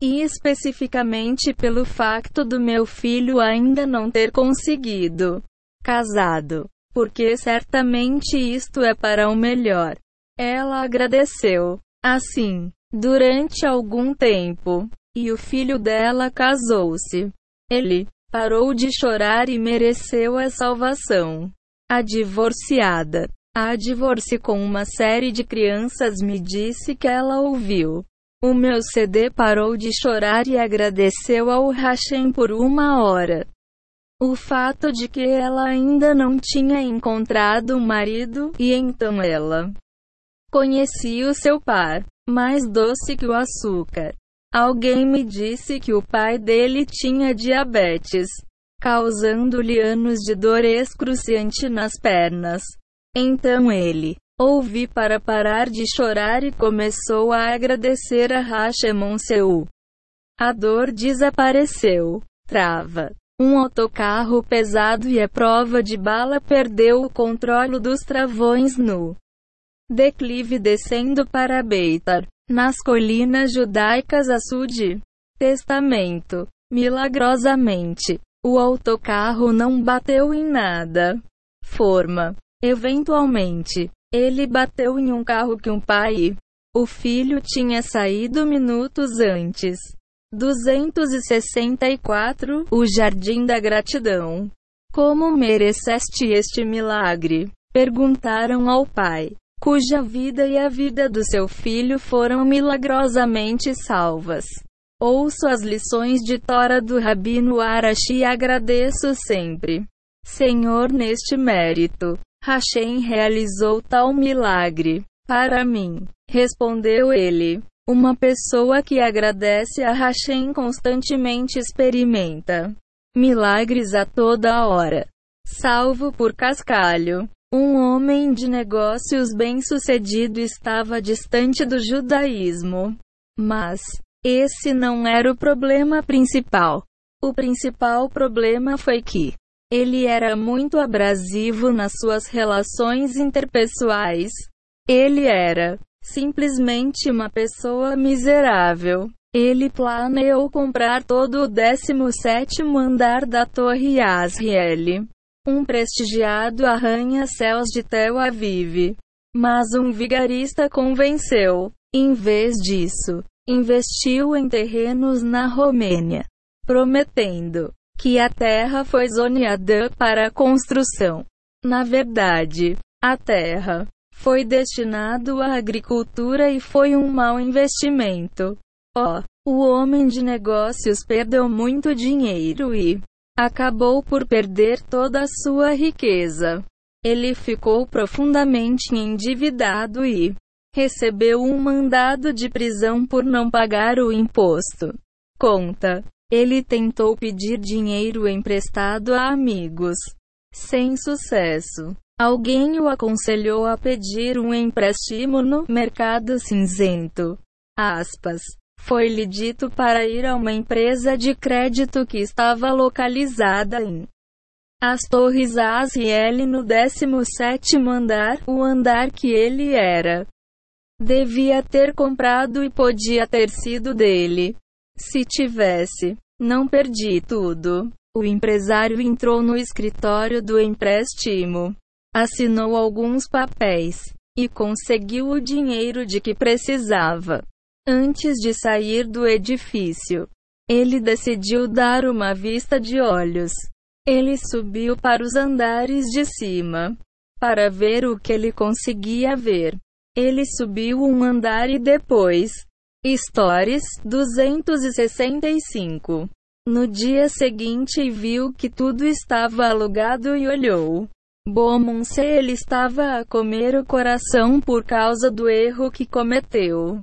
E especificamente pelo facto do meu filho ainda não ter conseguido casado. Porque certamente isto é para o melhor. Ela agradeceu. Assim, durante algum tempo, e o filho dela casou-se. Ele parou de chorar e mereceu a salvação. A divorciada a divórcio com uma série de crianças me disse que ela ouviu. O meu CD parou de chorar e agradeceu ao Hashem por uma hora. O fato de que ela ainda não tinha encontrado um marido, e então ela conhecia o seu par, mais doce que o açúcar. Alguém me disse que o pai dele tinha diabetes, causando-lhe anos de dor excruciante nas pernas. Então ele ouvi para parar de chorar e começou a agradecer a Hashemon Seu. A dor desapareceu. Trava. Um autocarro pesado e a prova de bala perdeu o controle dos travões no declive descendo para Beitar, nas colinas judaicas a Sud. Testamento. Milagrosamente, o autocarro não bateu em nada. Forma. Eventualmente, ele bateu em um carro que um pai, o filho tinha saído minutos antes. 264 O Jardim da Gratidão. Como mereceste este milagre? Perguntaram ao pai, cuja vida e a vida do seu filho foram milagrosamente salvas. Ouço as lições de Tora do Rabino Arashi e agradeço sempre. Senhor, neste mérito. Hashem realizou tal milagre. Para mim, respondeu ele. Uma pessoa que agradece a Hashem constantemente experimenta milagres a toda hora. Salvo por cascalho. Um homem de negócios bem-sucedido estava distante do judaísmo. Mas, esse não era o problema principal. O principal problema foi que ele era muito abrasivo nas suas relações interpessoais. Ele era simplesmente uma pessoa miserável. Ele planeou comprar todo o 17 andar da Torre Asriel, um prestigiado arranha-céus de Tel Aviv. Mas um vigarista convenceu. Em vez disso, investiu em terrenos na Romênia, prometendo que a terra foi zoneada para a construção. Na verdade, a terra foi destinado à agricultura e foi um mau investimento. Oh, o homem de negócios perdeu muito dinheiro e acabou por perder toda a sua riqueza. Ele ficou profundamente endividado e recebeu um mandado de prisão por não pagar o imposto. Conta. Ele tentou pedir dinheiro emprestado a amigos. Sem sucesso. Alguém o aconselhou a pedir um empréstimo no mercado cinzento. Aspas. Foi-lhe dito para ir a uma empresa de crédito que estava localizada em as Torres Aziel no 17 andar, o andar que ele era. Devia ter comprado e podia ter sido dele. Se tivesse, não perdi tudo. O empresário entrou no escritório do empréstimo, assinou alguns papéis e conseguiu o dinheiro de que precisava. Antes de sair do edifício, ele decidiu dar uma vista de olhos. Ele subiu para os andares de cima para ver o que ele conseguia ver. Ele subiu um andar e depois. Stories 265. No dia seguinte viu que tudo estava alugado e olhou. Bomonse ele estava a comer o coração por causa do erro que cometeu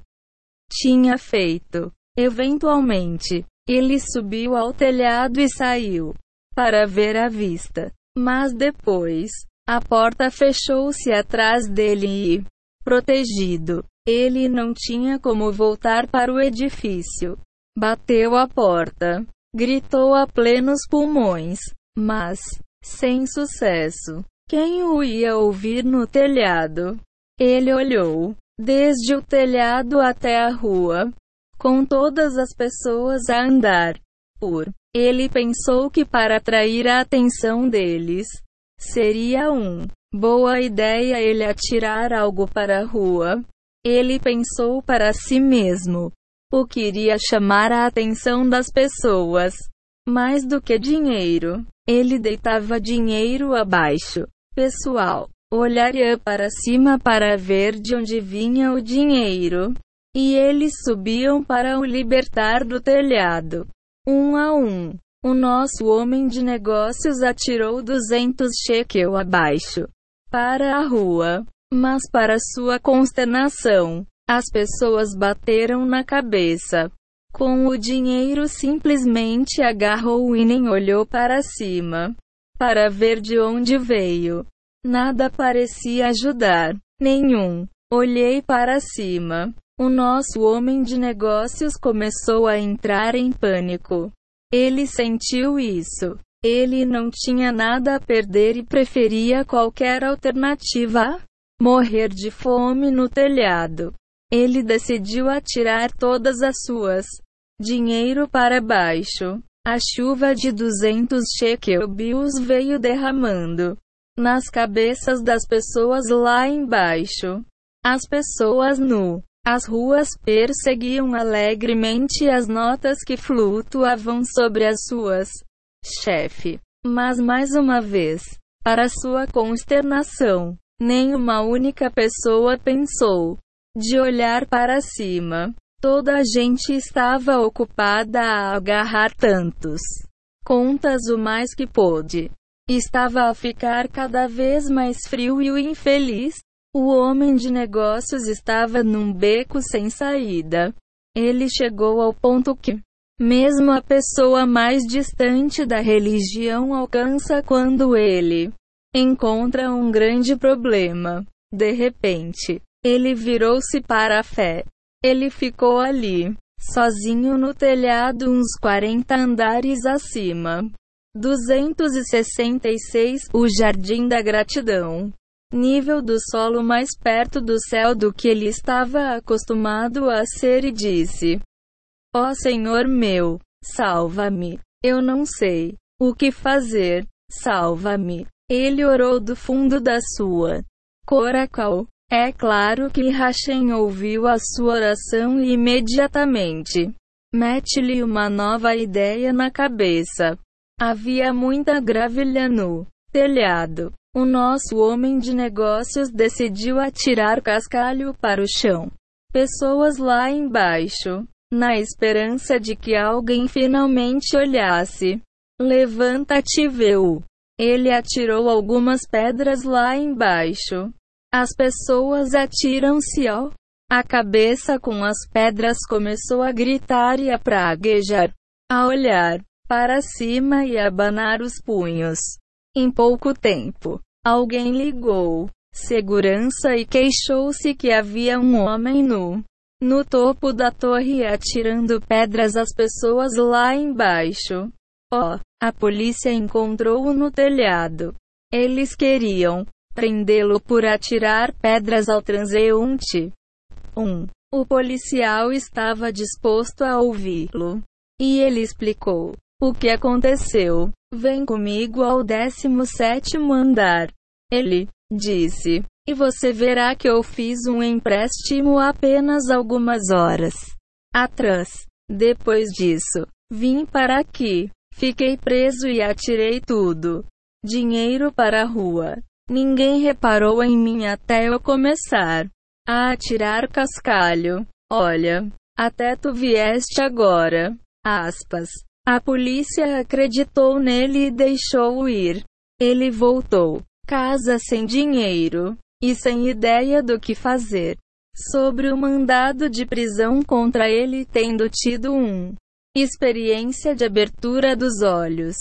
tinha feito. Eventualmente, ele subiu ao telhado e saiu para ver a vista. Mas depois, a porta fechou-se atrás dele e, protegido, ele não tinha como voltar para o edifício. Bateu a porta, gritou a plenos pulmões, mas, sem sucesso. Quem o ia ouvir no telhado? Ele olhou desde o telhado até a rua, com todas as pessoas a andar por. Ele pensou que para atrair a atenção deles, seria um boa ideia ele atirar algo para a rua. Ele pensou para si mesmo. O queria chamar a atenção das pessoas. Mais do que dinheiro, ele deitava dinheiro abaixo. Pessoal, olharia para cima para ver de onde vinha o dinheiro. E eles subiam para o libertar do telhado. Um a um. O nosso homem de negócios atirou 200 shekel abaixo. Para a rua. Mas para sua consternação, as pessoas bateram na cabeça. Com o dinheiro simplesmente agarrou e nem olhou para cima. Para ver de onde veio. Nada parecia ajudar. Nenhum. Olhei para cima. O nosso homem de negócios começou a entrar em pânico. Ele sentiu isso. Ele não tinha nada a perder e preferia qualquer alternativa morrer de fome no telhado. Ele decidiu atirar todas as suas dinheiro para baixo. A chuva de 200 shekel bills veio derramando nas cabeças das pessoas lá embaixo. As pessoas no as ruas perseguiam alegremente as notas que flutuavam sobre as suas. Chefe. Mas mais uma vez, para sua consternação, nenhuma única pessoa pensou de olhar para cima. Toda a gente estava ocupada a agarrar tantos contas o mais que pôde. Estava a ficar cada vez mais frio e o infeliz, o homem de negócios estava num beco sem saída. Ele chegou ao ponto que, mesmo a pessoa mais distante da religião alcança quando ele encontra um grande problema. De repente, ele virou-se para a fé. Ele ficou ali, sozinho no telhado uns 40 andares acima. 266 O Jardim da Gratidão. Nível do solo mais perto do céu do que ele estava acostumado a ser e disse: Ó oh Senhor meu, salva-me. Eu não sei o que fazer. Salva-me. Ele orou do fundo da sua coracal. É claro que Hashem ouviu a sua oração e imediatamente mete-lhe uma nova ideia na cabeça. Havia muita gravilha no telhado. O nosso homem de negócios decidiu atirar cascalho para o chão. Pessoas lá embaixo, na esperança de que alguém finalmente olhasse. Levanta-te vê-o. Ele atirou algumas pedras lá embaixo. As pessoas atiram-se ao. A cabeça com as pedras começou a gritar e a praguejar. A olhar para cima e abanar os punhos. Em pouco tempo, alguém ligou segurança e queixou-se que havia um homem nu. no topo da torre atirando pedras às pessoas lá embaixo. Oh, a polícia encontrou-o no telhado. Eles queriam prendê-lo por atirar pedras ao transeunte. 1. Um, o policial estava disposto a ouvi-lo. E ele explicou o que aconteceu. Vem comigo ao 17 andar. Ele disse. E você verá que eu fiz um empréstimo apenas algumas horas atrás. Depois disso, vim para aqui. Fiquei preso e atirei tudo. Dinheiro para a rua. Ninguém reparou em mim até eu começar a atirar cascalho. Olha, até tu vieste agora. Aspas. A polícia acreditou nele e deixou-o ir. Ele voltou. Casa sem dinheiro e sem ideia do que fazer. Sobre o mandado de prisão contra ele tendo tido um experiência de abertura dos olhos.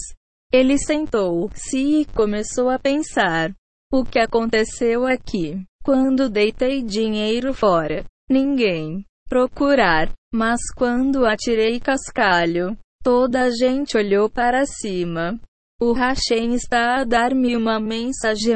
Ele sentou-se e começou a pensar: o que aconteceu aqui? Quando deitei dinheiro fora, ninguém procurar, mas quando atirei cascalho, toda a gente olhou para cima. O Hashem está a dar-me uma mensagem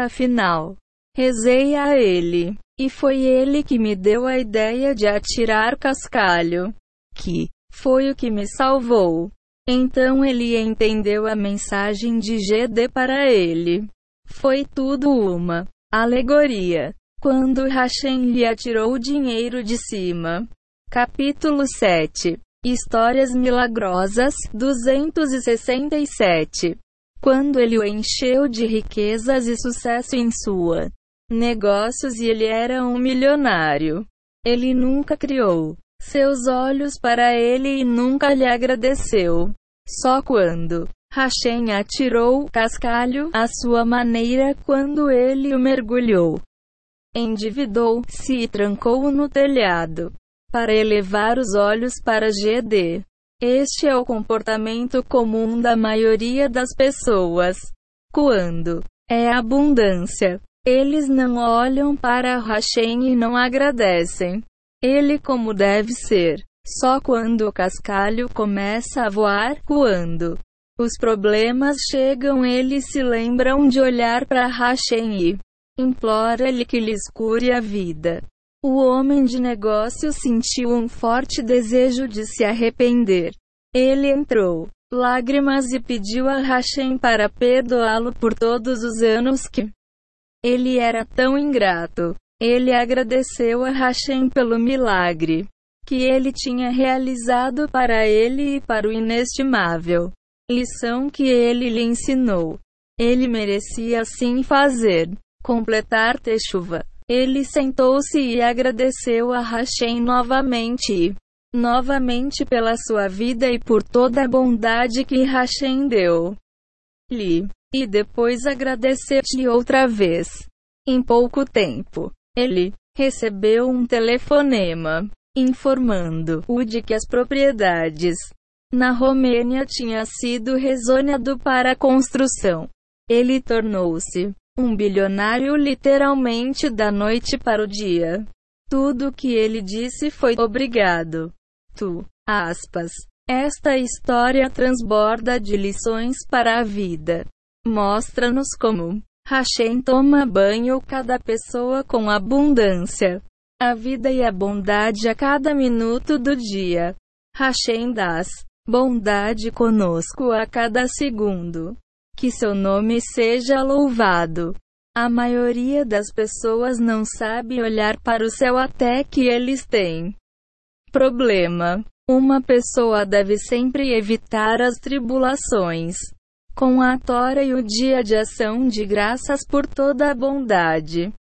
afinal. Rezei a ele. E foi ele que me deu a ideia de atirar cascalho. Que foi o que me salvou. Então ele entendeu a mensagem de GD para ele. Foi tudo uma alegoria. Quando Hashem lhe atirou o dinheiro de cima. Capítulo 7 Histórias milagrosas 267 Quando ele o encheu de riquezas e sucesso em sua negócios e ele era um milionário. Ele nunca criou seus olhos para ele e nunca lhe agradeceu. Só quando Hashem atirou cascalho à sua maneira quando ele o mergulhou. Endividou-se e trancou-o no telhado para elevar os olhos para GD. Este é o comportamento comum da maioria das pessoas. Quando é abundância, eles não olham para Hashem e não agradecem. Ele como deve ser. Só quando o cascalho começa a voar, quando os problemas chegam, eles se lembram de olhar para Hashem e implora-lhe que lhes cure a vida. O homem de negócio sentiu um forte desejo de se arrepender. Ele entrou lágrimas e pediu a Hashem para perdoá-lo por todos os anos que ele era tão ingrato. Ele agradeceu a Hashem pelo milagre que ele tinha realizado para ele e para o inestimável lição que ele lhe ensinou. Ele merecia assim fazer, completar Techuva. Ele sentou-se e agradeceu a Hashem novamente. Novamente pela sua vida e por toda a bondade que Hashem deu-lhe. E depois agradeceu-te outra vez. Em pouco tempo, ele recebeu um telefonema informando-o de que as propriedades na Romênia tinha sido rezoneado para a construção. Ele tornou-se um bilionário literalmente da noite para o dia. Tudo o que ele disse foi obrigado. Tu, aspas. Esta história transborda de lições para a vida. Mostra-nos como Hashem toma banho cada pessoa com abundância. A vida e a bondade a cada minuto do dia. Hashem das bondade conosco a cada segundo. Que seu nome seja louvado. A maioria das pessoas não sabe olhar para o céu até que eles têm problema. Uma pessoa deve sempre evitar as tribulações com a Tora e o dia de ação de graças por toda a bondade,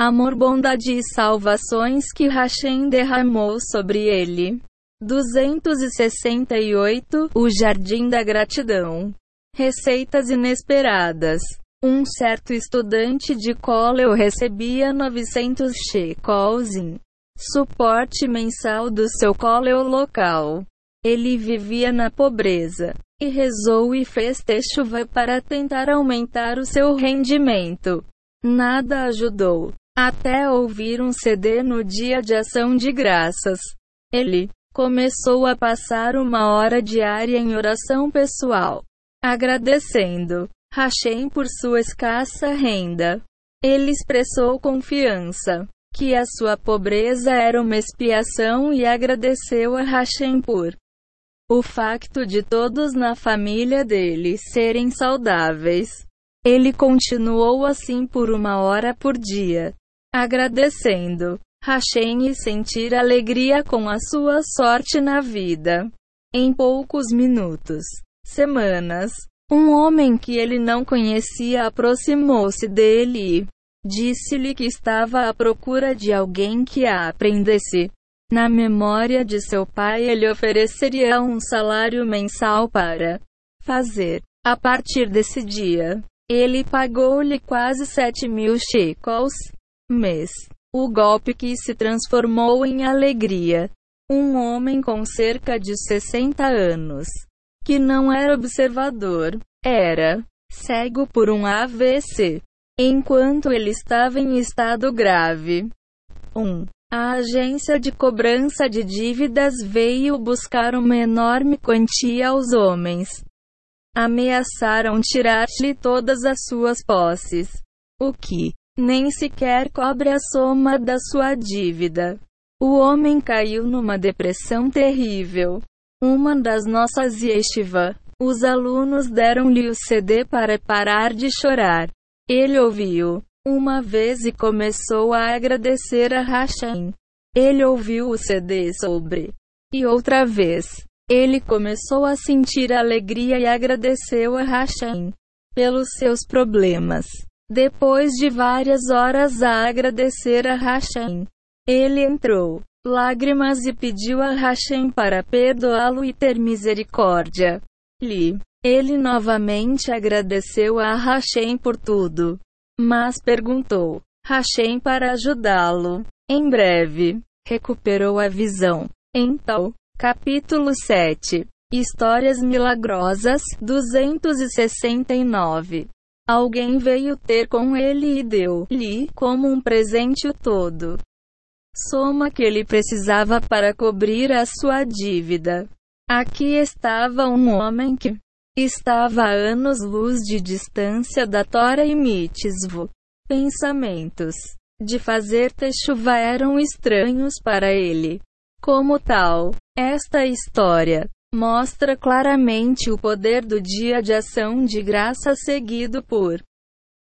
amor, bondade e salvações que Hashem derramou sobre ele. 268 O Jardim da Gratidão. Receitas inesperadas. Um certo estudante de college recebia 900 shekels em suporte mensal do seu college local. Ele vivia na pobreza e rezou e fez chuva para tentar aumentar o seu rendimento. Nada ajudou. até ouvir um CD no dia de ação de graças. Ele começou a passar uma hora diária em oração pessoal, agradecendo Hashem por sua escassa renda. Ele expressou confiança que a sua pobreza era uma expiação e agradeceu a Hashem por o facto de todos na família dele serem saudáveis. Ele continuou assim por uma hora por dia, agradecendo Hashem e sentir alegria com a sua sorte na vida. Em poucos minutos, semanas, um homem que ele não conhecia aproximou-se dele e disse-lhe que estava à procura de alguém que a aprendesse. Na memória de seu pai, ele ofereceria um salário mensal para fazer. A partir desse dia, ele pagou-lhe quase sete mil shekels mês. O golpe que se transformou em alegria. Um homem com cerca de 60 anos, que não era observador, era cego por um AVC, enquanto ele estava em estado grave. 1. Um, a agência de cobrança de dívidas veio buscar uma enorme quantia aos homens. Ameaçaram tirar-lhe todas as suas posses, o que nem sequer cobre a soma da sua dívida. O homem caiu numa depressão terrível. Uma das nossas yeshiva, os alunos deram-lhe o CD para parar de chorar. Ele ouviu uma vez e começou a agradecer a Hashem. Ele ouviu o CD sobre. E outra vez. Ele começou a sentir alegria e agradeceu a Hashem pelos seus problemas. Depois de várias horas a agradecer a Hashem, ele entrou lágrimas e pediu a Hashem para perdoá-lo e ter misericórdia. Li. Ele novamente agradeceu a Hashem por tudo mas perguntou Hashem para ajudá-lo. Em breve, recuperou a visão. Então, capítulo 7. Histórias milagrosas 269. Alguém veio ter com ele e deu-lhe como um presente o todo. Soma que ele precisava para cobrir a sua dívida. Aqui estava um homem que Estava a anos-luz de distância da Tora e Mitzvot. Pensamentos de fazer techuva eram estranhos para ele. Como tal, esta história mostra claramente o poder do dia de ação de graça seguido por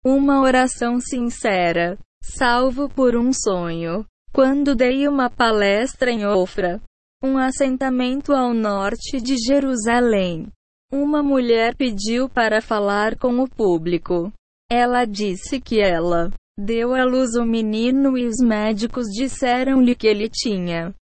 uma oração sincera, salvo por um sonho. Quando dei uma palestra em Ofra, um assentamento ao norte de Jerusalém, uma mulher pediu para falar com o público. Ela disse que ela deu à luz o menino e os médicos disseram-lhe que ele tinha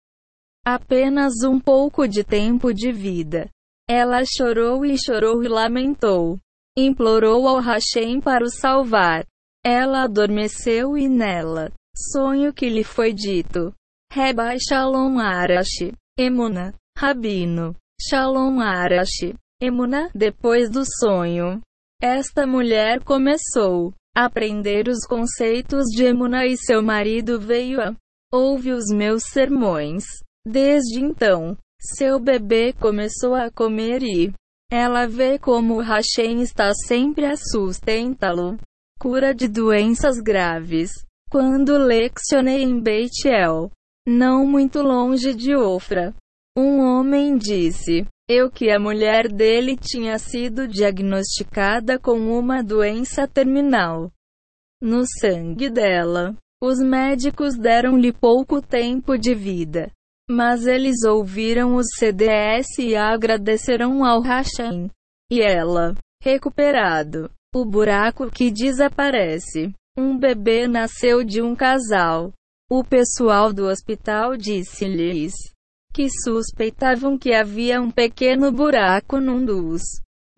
apenas um pouco de tempo de vida. Ela chorou e chorou e lamentou. Implorou ao Hashem para o salvar. Ela adormeceu e nela, sonho que lhe foi dito. Rebai Shalom Arashi, Emuna, Rabino, Shalom Arashi, Emuna, depois do sonho. Esta mulher começou a aprender os conceitos de Emuna e seu marido veio a ouve os meus sermões. Desde então, seu bebê começou a comer e ela vê como Hashem está sempre a sustentá-lo. Cura de doenças graves. Quando leccionei em Beit El, não muito longe de Ofra, um homem disse: eu que a mulher dele tinha sido diagnosticada com uma doença terminal no sangue dela. Os médicos deram-lhe pouco tempo de vida. Mas eles ouviram os CDS e agradeceram ao Hashem. E ela, recuperado, o buraco que desaparece. Um bebê nasceu de um casal. O pessoal do hospital disse-lhes: que suspeitavam que havia um pequeno buraco num dos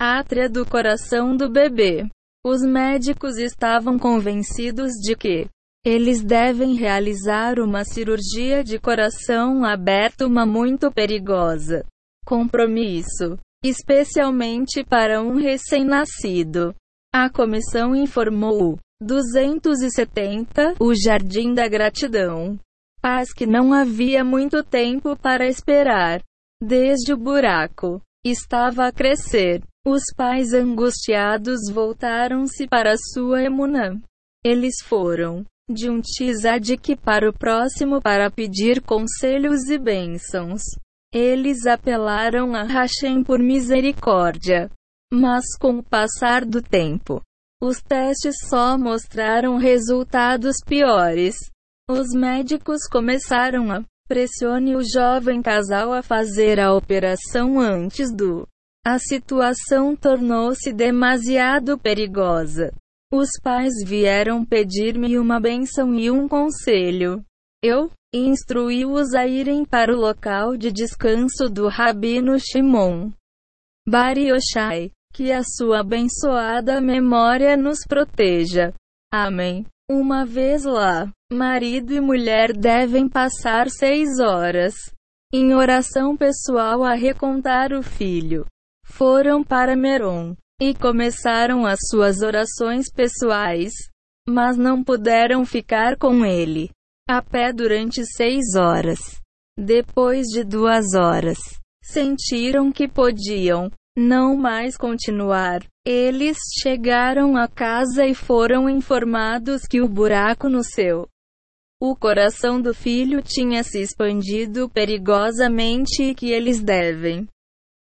átria do coração do bebê. Os médicos estavam convencidos de que eles devem realizar uma cirurgia de coração aberto, uma muito perigosa. Compromisso, especialmente para um recém-nascido. A comissão informou 270 O Jardim da Gratidão. Paz que não havia muito tempo para esperar. Desde o buraco estava a crescer. Os pais angustiados voltaram-se para sua emunã. Eles foram de um tzadik para o próximo para pedir conselhos e bênçãos. Eles apelaram a Hashem por misericórdia. Mas com o passar do tempo, os testes só mostraram resultados piores. Os médicos começaram a pressione o jovem casal a fazer a operação antes do. A situação tornou-se demasiado perigosa. Os pais vieram pedir-me uma benção e um conselho. Eu instruí-os a irem para o local de descanso do Rabino Shimon Bar Yoshai. Que a sua abençoada memória nos proteja. Amém. Uma vez lá, marido e mulher devem passar seis horas em oração pessoal a recontar o filho. Foram para Meron e começaram as suas orações pessoais, mas não puderam ficar com ele a pé durante seis horas. Depois de duas horas, sentiram que podiam não mais continuar. Eles chegaram a casa e foram informados que o buraco no seu o coração do filho tinha se expandido perigosamente e que eles devem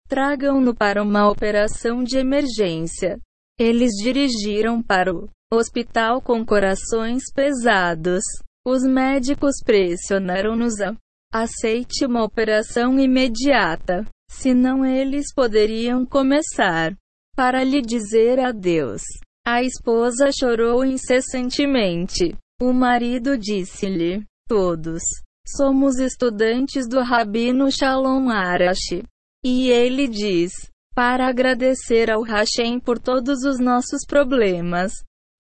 tragam-no para uma operação de emergência. Eles dirigiram para o hospital com corações pesados. Os médicos pressionaram-nos a aceite uma operação imediata. Senão eles poderiam começar para lhe dizer adeus. A esposa chorou incessantemente. O marido disse-lhe: Todos somos estudantes do Rabino Shalom Arashi. E ele diz: Para agradecer ao Hashem por todos os nossos problemas,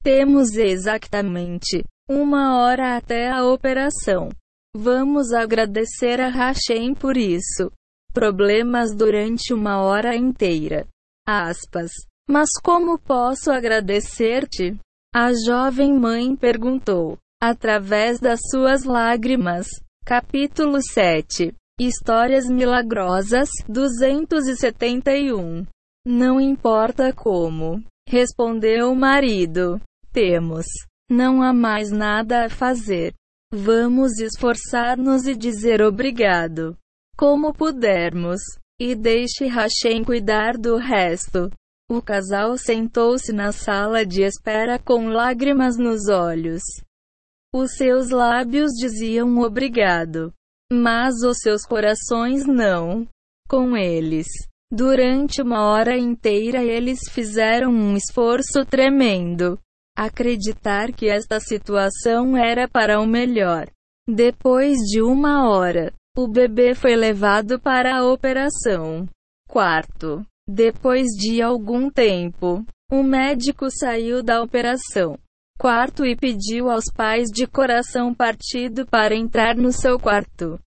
temos exatamente uma hora até a operação. Vamos agradecer a Hashem por isso problemas durante uma hora inteira. Aspas. Mas como posso agradecer-te? A jovem mãe perguntou, através das suas lágrimas. Capítulo 7 Histórias Milagrosas 271 Não importa como, respondeu o marido. Temos. Não há mais nada a fazer. Vamos esforçar-nos e dizer obrigado como pudermos, e deixe Hashem cuidar do resto. O casal sentou-se na sala de espera com lágrimas nos olhos. Os seus lábios diziam obrigado, mas os seus corações não. Com eles. Durante uma hora inteira eles fizeram um esforço tremendo. Acreditar que esta situação era para o melhor. Depois de uma hora, o bebê foi levado para a operação. Quarto. Depois de algum tempo, o médico saiu da operação. Quarto e pediu aos pais de coração partido para entrar no seu quarto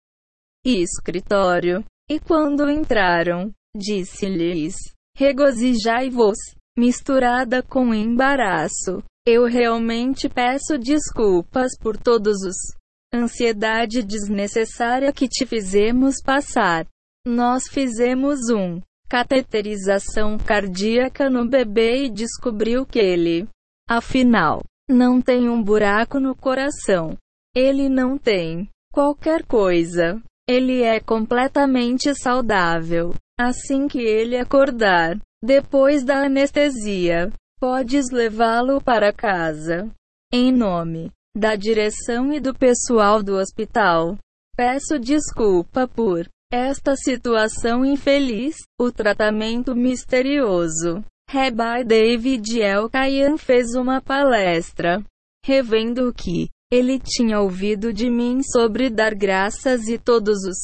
e escritório. E quando entraram, disse-lhes: Regozijai-vos, misturada com embaraço. Eu realmente peço desculpas por todos os ansiedade desnecessária que te fizemos passar. Nós fizemos um cateterização cardíaca no bebê e descobriu que ele, afinal, não tem um buraco no coração. Ele não tem qualquer coisa. Ele é completamente saudável. Assim que ele acordar, depois da anestesia, podes levá-lo para casa. Em nome da direção e do pessoal do hospital. Peço desculpa por esta situação infeliz, o tratamento misterioso. Rabbi David El Kayan fez uma palestra, revendo o que ele tinha ouvido de mim sobre dar graças e todos os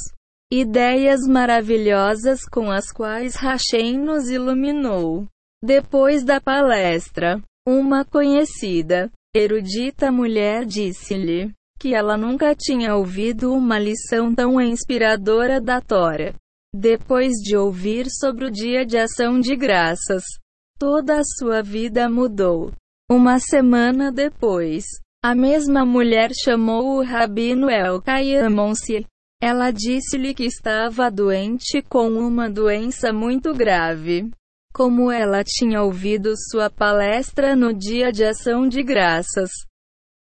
ideias maravilhosas com as quais Hashem nos iluminou. Depois da palestra, uma conhecida erudita mulher disse-lhe que ela nunca tinha ouvido uma lição tão inspiradora da Tora. Depois de ouvir sobre o dia de ação de graças, toda a sua vida mudou. Uma semana depois, a mesma mulher chamou o rabino Elkaiamonsi. Ela disse-lhe que estava doente com uma doença muito grave. Como ela tinha ouvido sua palestra no dia de ação de graças,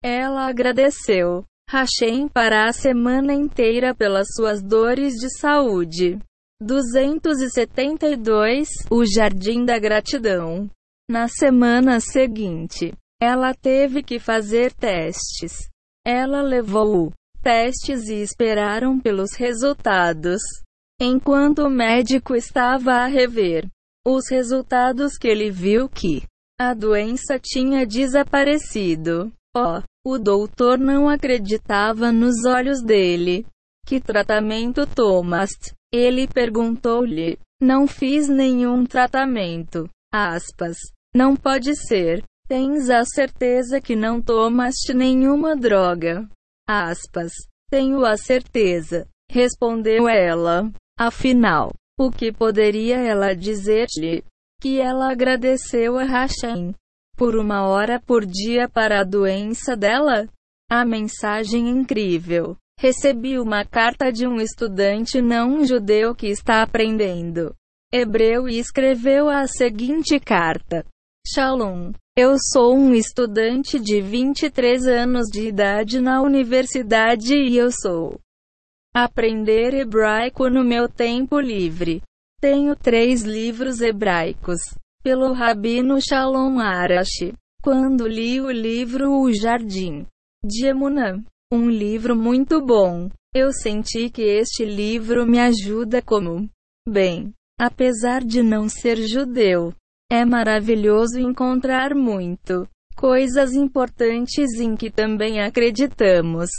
ela agradeceu Hashem para a semana inteira pelas suas dores de saúde. 272 O Jardim da Gratidão. Na semana seguinte, ela teve que fazer testes. Ela levou testes e esperaram pelos resultados. Enquanto o médico estava a rever os resultados que ele viu que a doença tinha desaparecido. Oh, o doutor não acreditava nos olhos dele. Que tratamento tomaste? Ele perguntou-lhe. Não fiz nenhum tratamento. Aspas. Não pode ser. Tens a certeza que não tomaste nenhuma droga. Aspas. Tenho a certeza. Respondeu ela. Afinal, o que poderia ela dizer-lhe? Que ela agradeceu a Hashem por uma hora por dia para a doença dela? A mensagem incrível. Recebi uma carta de um estudante não judeu que está aprendendo hebreu e escreveu a seguinte carta: Shalom. Eu sou um estudante de 23 anos de idade na universidade e eu sou aprender hebraico no meu tempo livre. Tenho três livros hebraicos pelo Rabino Shalom Arash. Quando li o livro O Jardim de Emunã, um livro muito bom, eu senti que este livro me ajuda como bem, apesar de não ser judeu. É maravilhoso encontrar muito coisas importantes em que também acreditamos,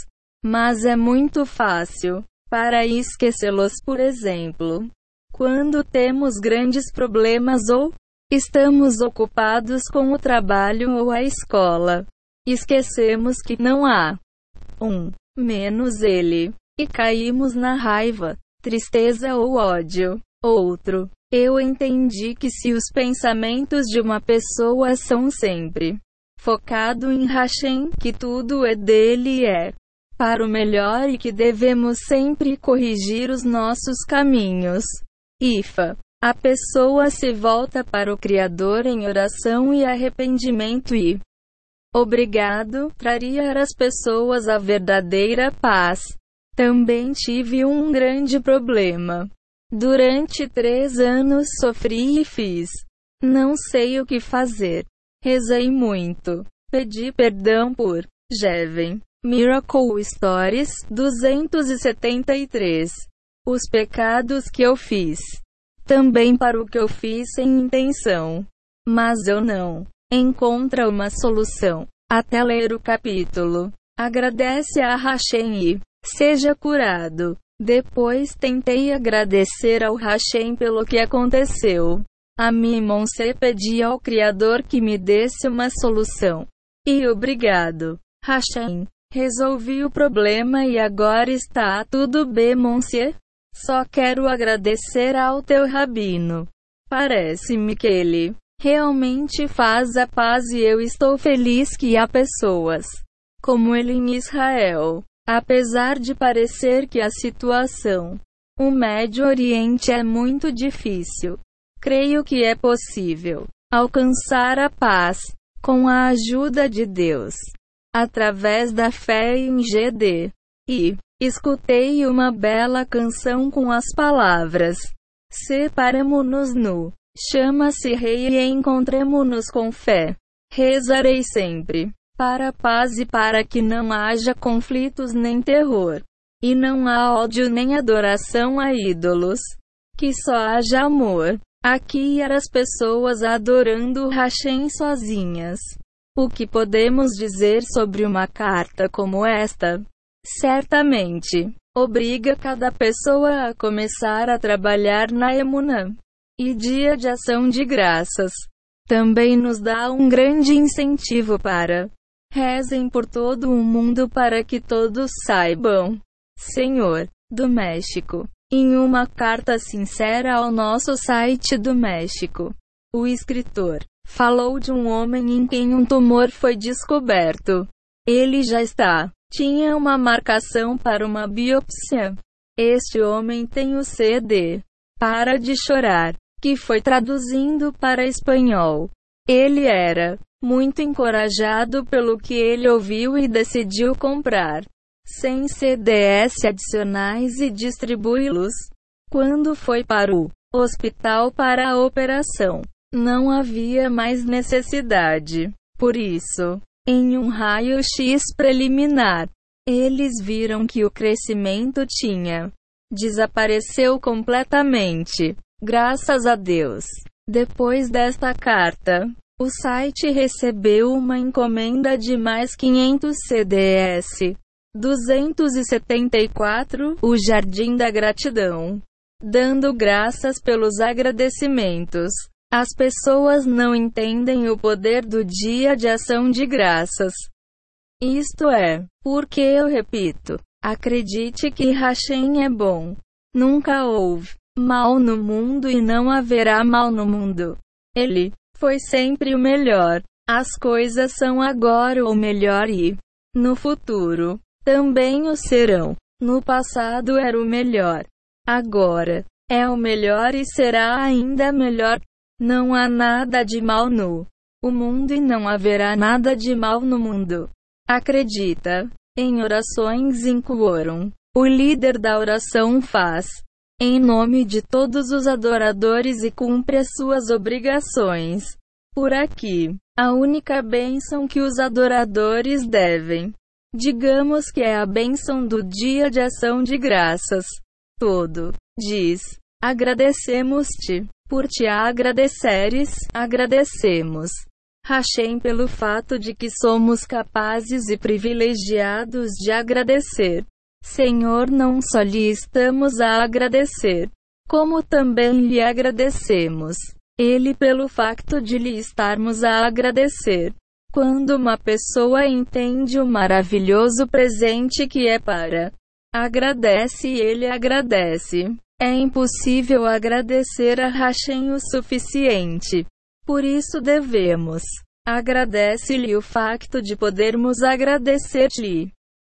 mas é muito fácil para esquecê-los, por exemplo, quando temos grandes problemas ou Estamos ocupados com o trabalho ou a escola. Esquecemos que não há um menos ele e caímos na raiva, tristeza ou ódio. Outro. Eu entendi que se os pensamentos de uma pessoa são sempre focado em Hashem, que tudo é dele e é para o melhor e que devemos sempre corrigir os nossos caminhos. Ifa. A pessoa se volta para o Criador em oração e arrependimento e obrigado traria às pessoas a verdadeira paz. Também tive um grande problema. Durante três anos sofri e fiz. Não sei o que fazer. Rezei muito. Pedi perdão por Jeven. Miracle Stories 273. Os pecados que eu fiz também para o que eu fiz sem intenção. Mas eu não. Encontra uma solução. Até ler o capítulo. Agradece a Hashem e seja curado. Depois tentei agradecer ao Hashem pelo que aconteceu. A Mimonse pedi ao Criador que me desse uma solução. E obrigado. Hashem. Resolvi o problema e agora está tudo bem, Monsieur? Só quero agradecer ao teu rabino. Parece-me que ele realmente faz a paz e eu estou feliz que há pessoas como ele em Israel. Apesar de parecer que a situação no Médio Oriente é muito difícil, creio que é possível alcançar a paz com a ajuda de Deus através da fé em GD. E Escutei uma bela canção com as palavras: Separemo-nos nu. Chama-se Rei e encontremo-nos com fé. Rezarei sempre para paz e para que não haja conflitos nem terror. E não há ódio nem adoração a ídolos. Que só haja amor. Aqui eram as pessoas adorando Hashem sozinhas. O que podemos dizer sobre uma carta como esta? certamente obriga cada pessoa a começar a trabalhar na Emunã. E Dia de Ação de Graças também nos dá um grande incentivo para rezem por todo o mundo para que todos saibam. Senhor do México. Em uma carta sincera ao nosso site do México, o escritor Falou de um homem em quem um tumor foi descoberto. Ele já está. Tinha uma marcação para uma biópsia. Este homem tem o CD. Para de chorar. Que foi traduzindo para espanhol. Ele era muito encorajado pelo que ele ouviu e decidiu comprar 100 CDS adicionais e distribuí-los. Quando foi para o hospital para a operação, não havia mais necessidade. Por isso, em um raio-x preliminar, eles viram que o crescimento tinha desapareceu completamente. Graças a Deus. Depois desta carta, o site recebeu uma encomenda de mais 500 CDS. 274 O Jardim da Gratidão. Dando graças pelos agradecimentos. As pessoas não entendem o poder do dia de ação de graças. Isto é, porque eu repito, acredite que Hashem é bom. Nunca houve mal no mundo e não haverá mal no mundo. Ele foi sempre o melhor. As coisas são agora o melhor e no futuro também o serão. No passado era o melhor. Agora é o melhor e será ainda melhor. Não há nada de mal no mundo e não haverá nada de mal no mundo. Acredita em orações em quórum. O líder da oração faz em nome de todos os adoradores e cumpre as suas obrigações. Por aqui, a única bênção que os adoradores devem, digamos que é a bênção do dia de ação de graças. Todo diz: Agradecemos-te. Por te agradeceres, agradecemos. Hashem pelo fato de que somos capazes e privilegiados de agradecer. Senhor, não só lhe estamos a agradecer, como também lhe agradecemos. Ele pelo facto de lhe estarmos a agradecer. Quando uma pessoa entende o maravilhoso presente que é para, agradece e ele agradece. É impossível agradecer a Hashem o suficiente. Por isso devemos. Agradece-lhe o facto de podermos agradecer-lhe.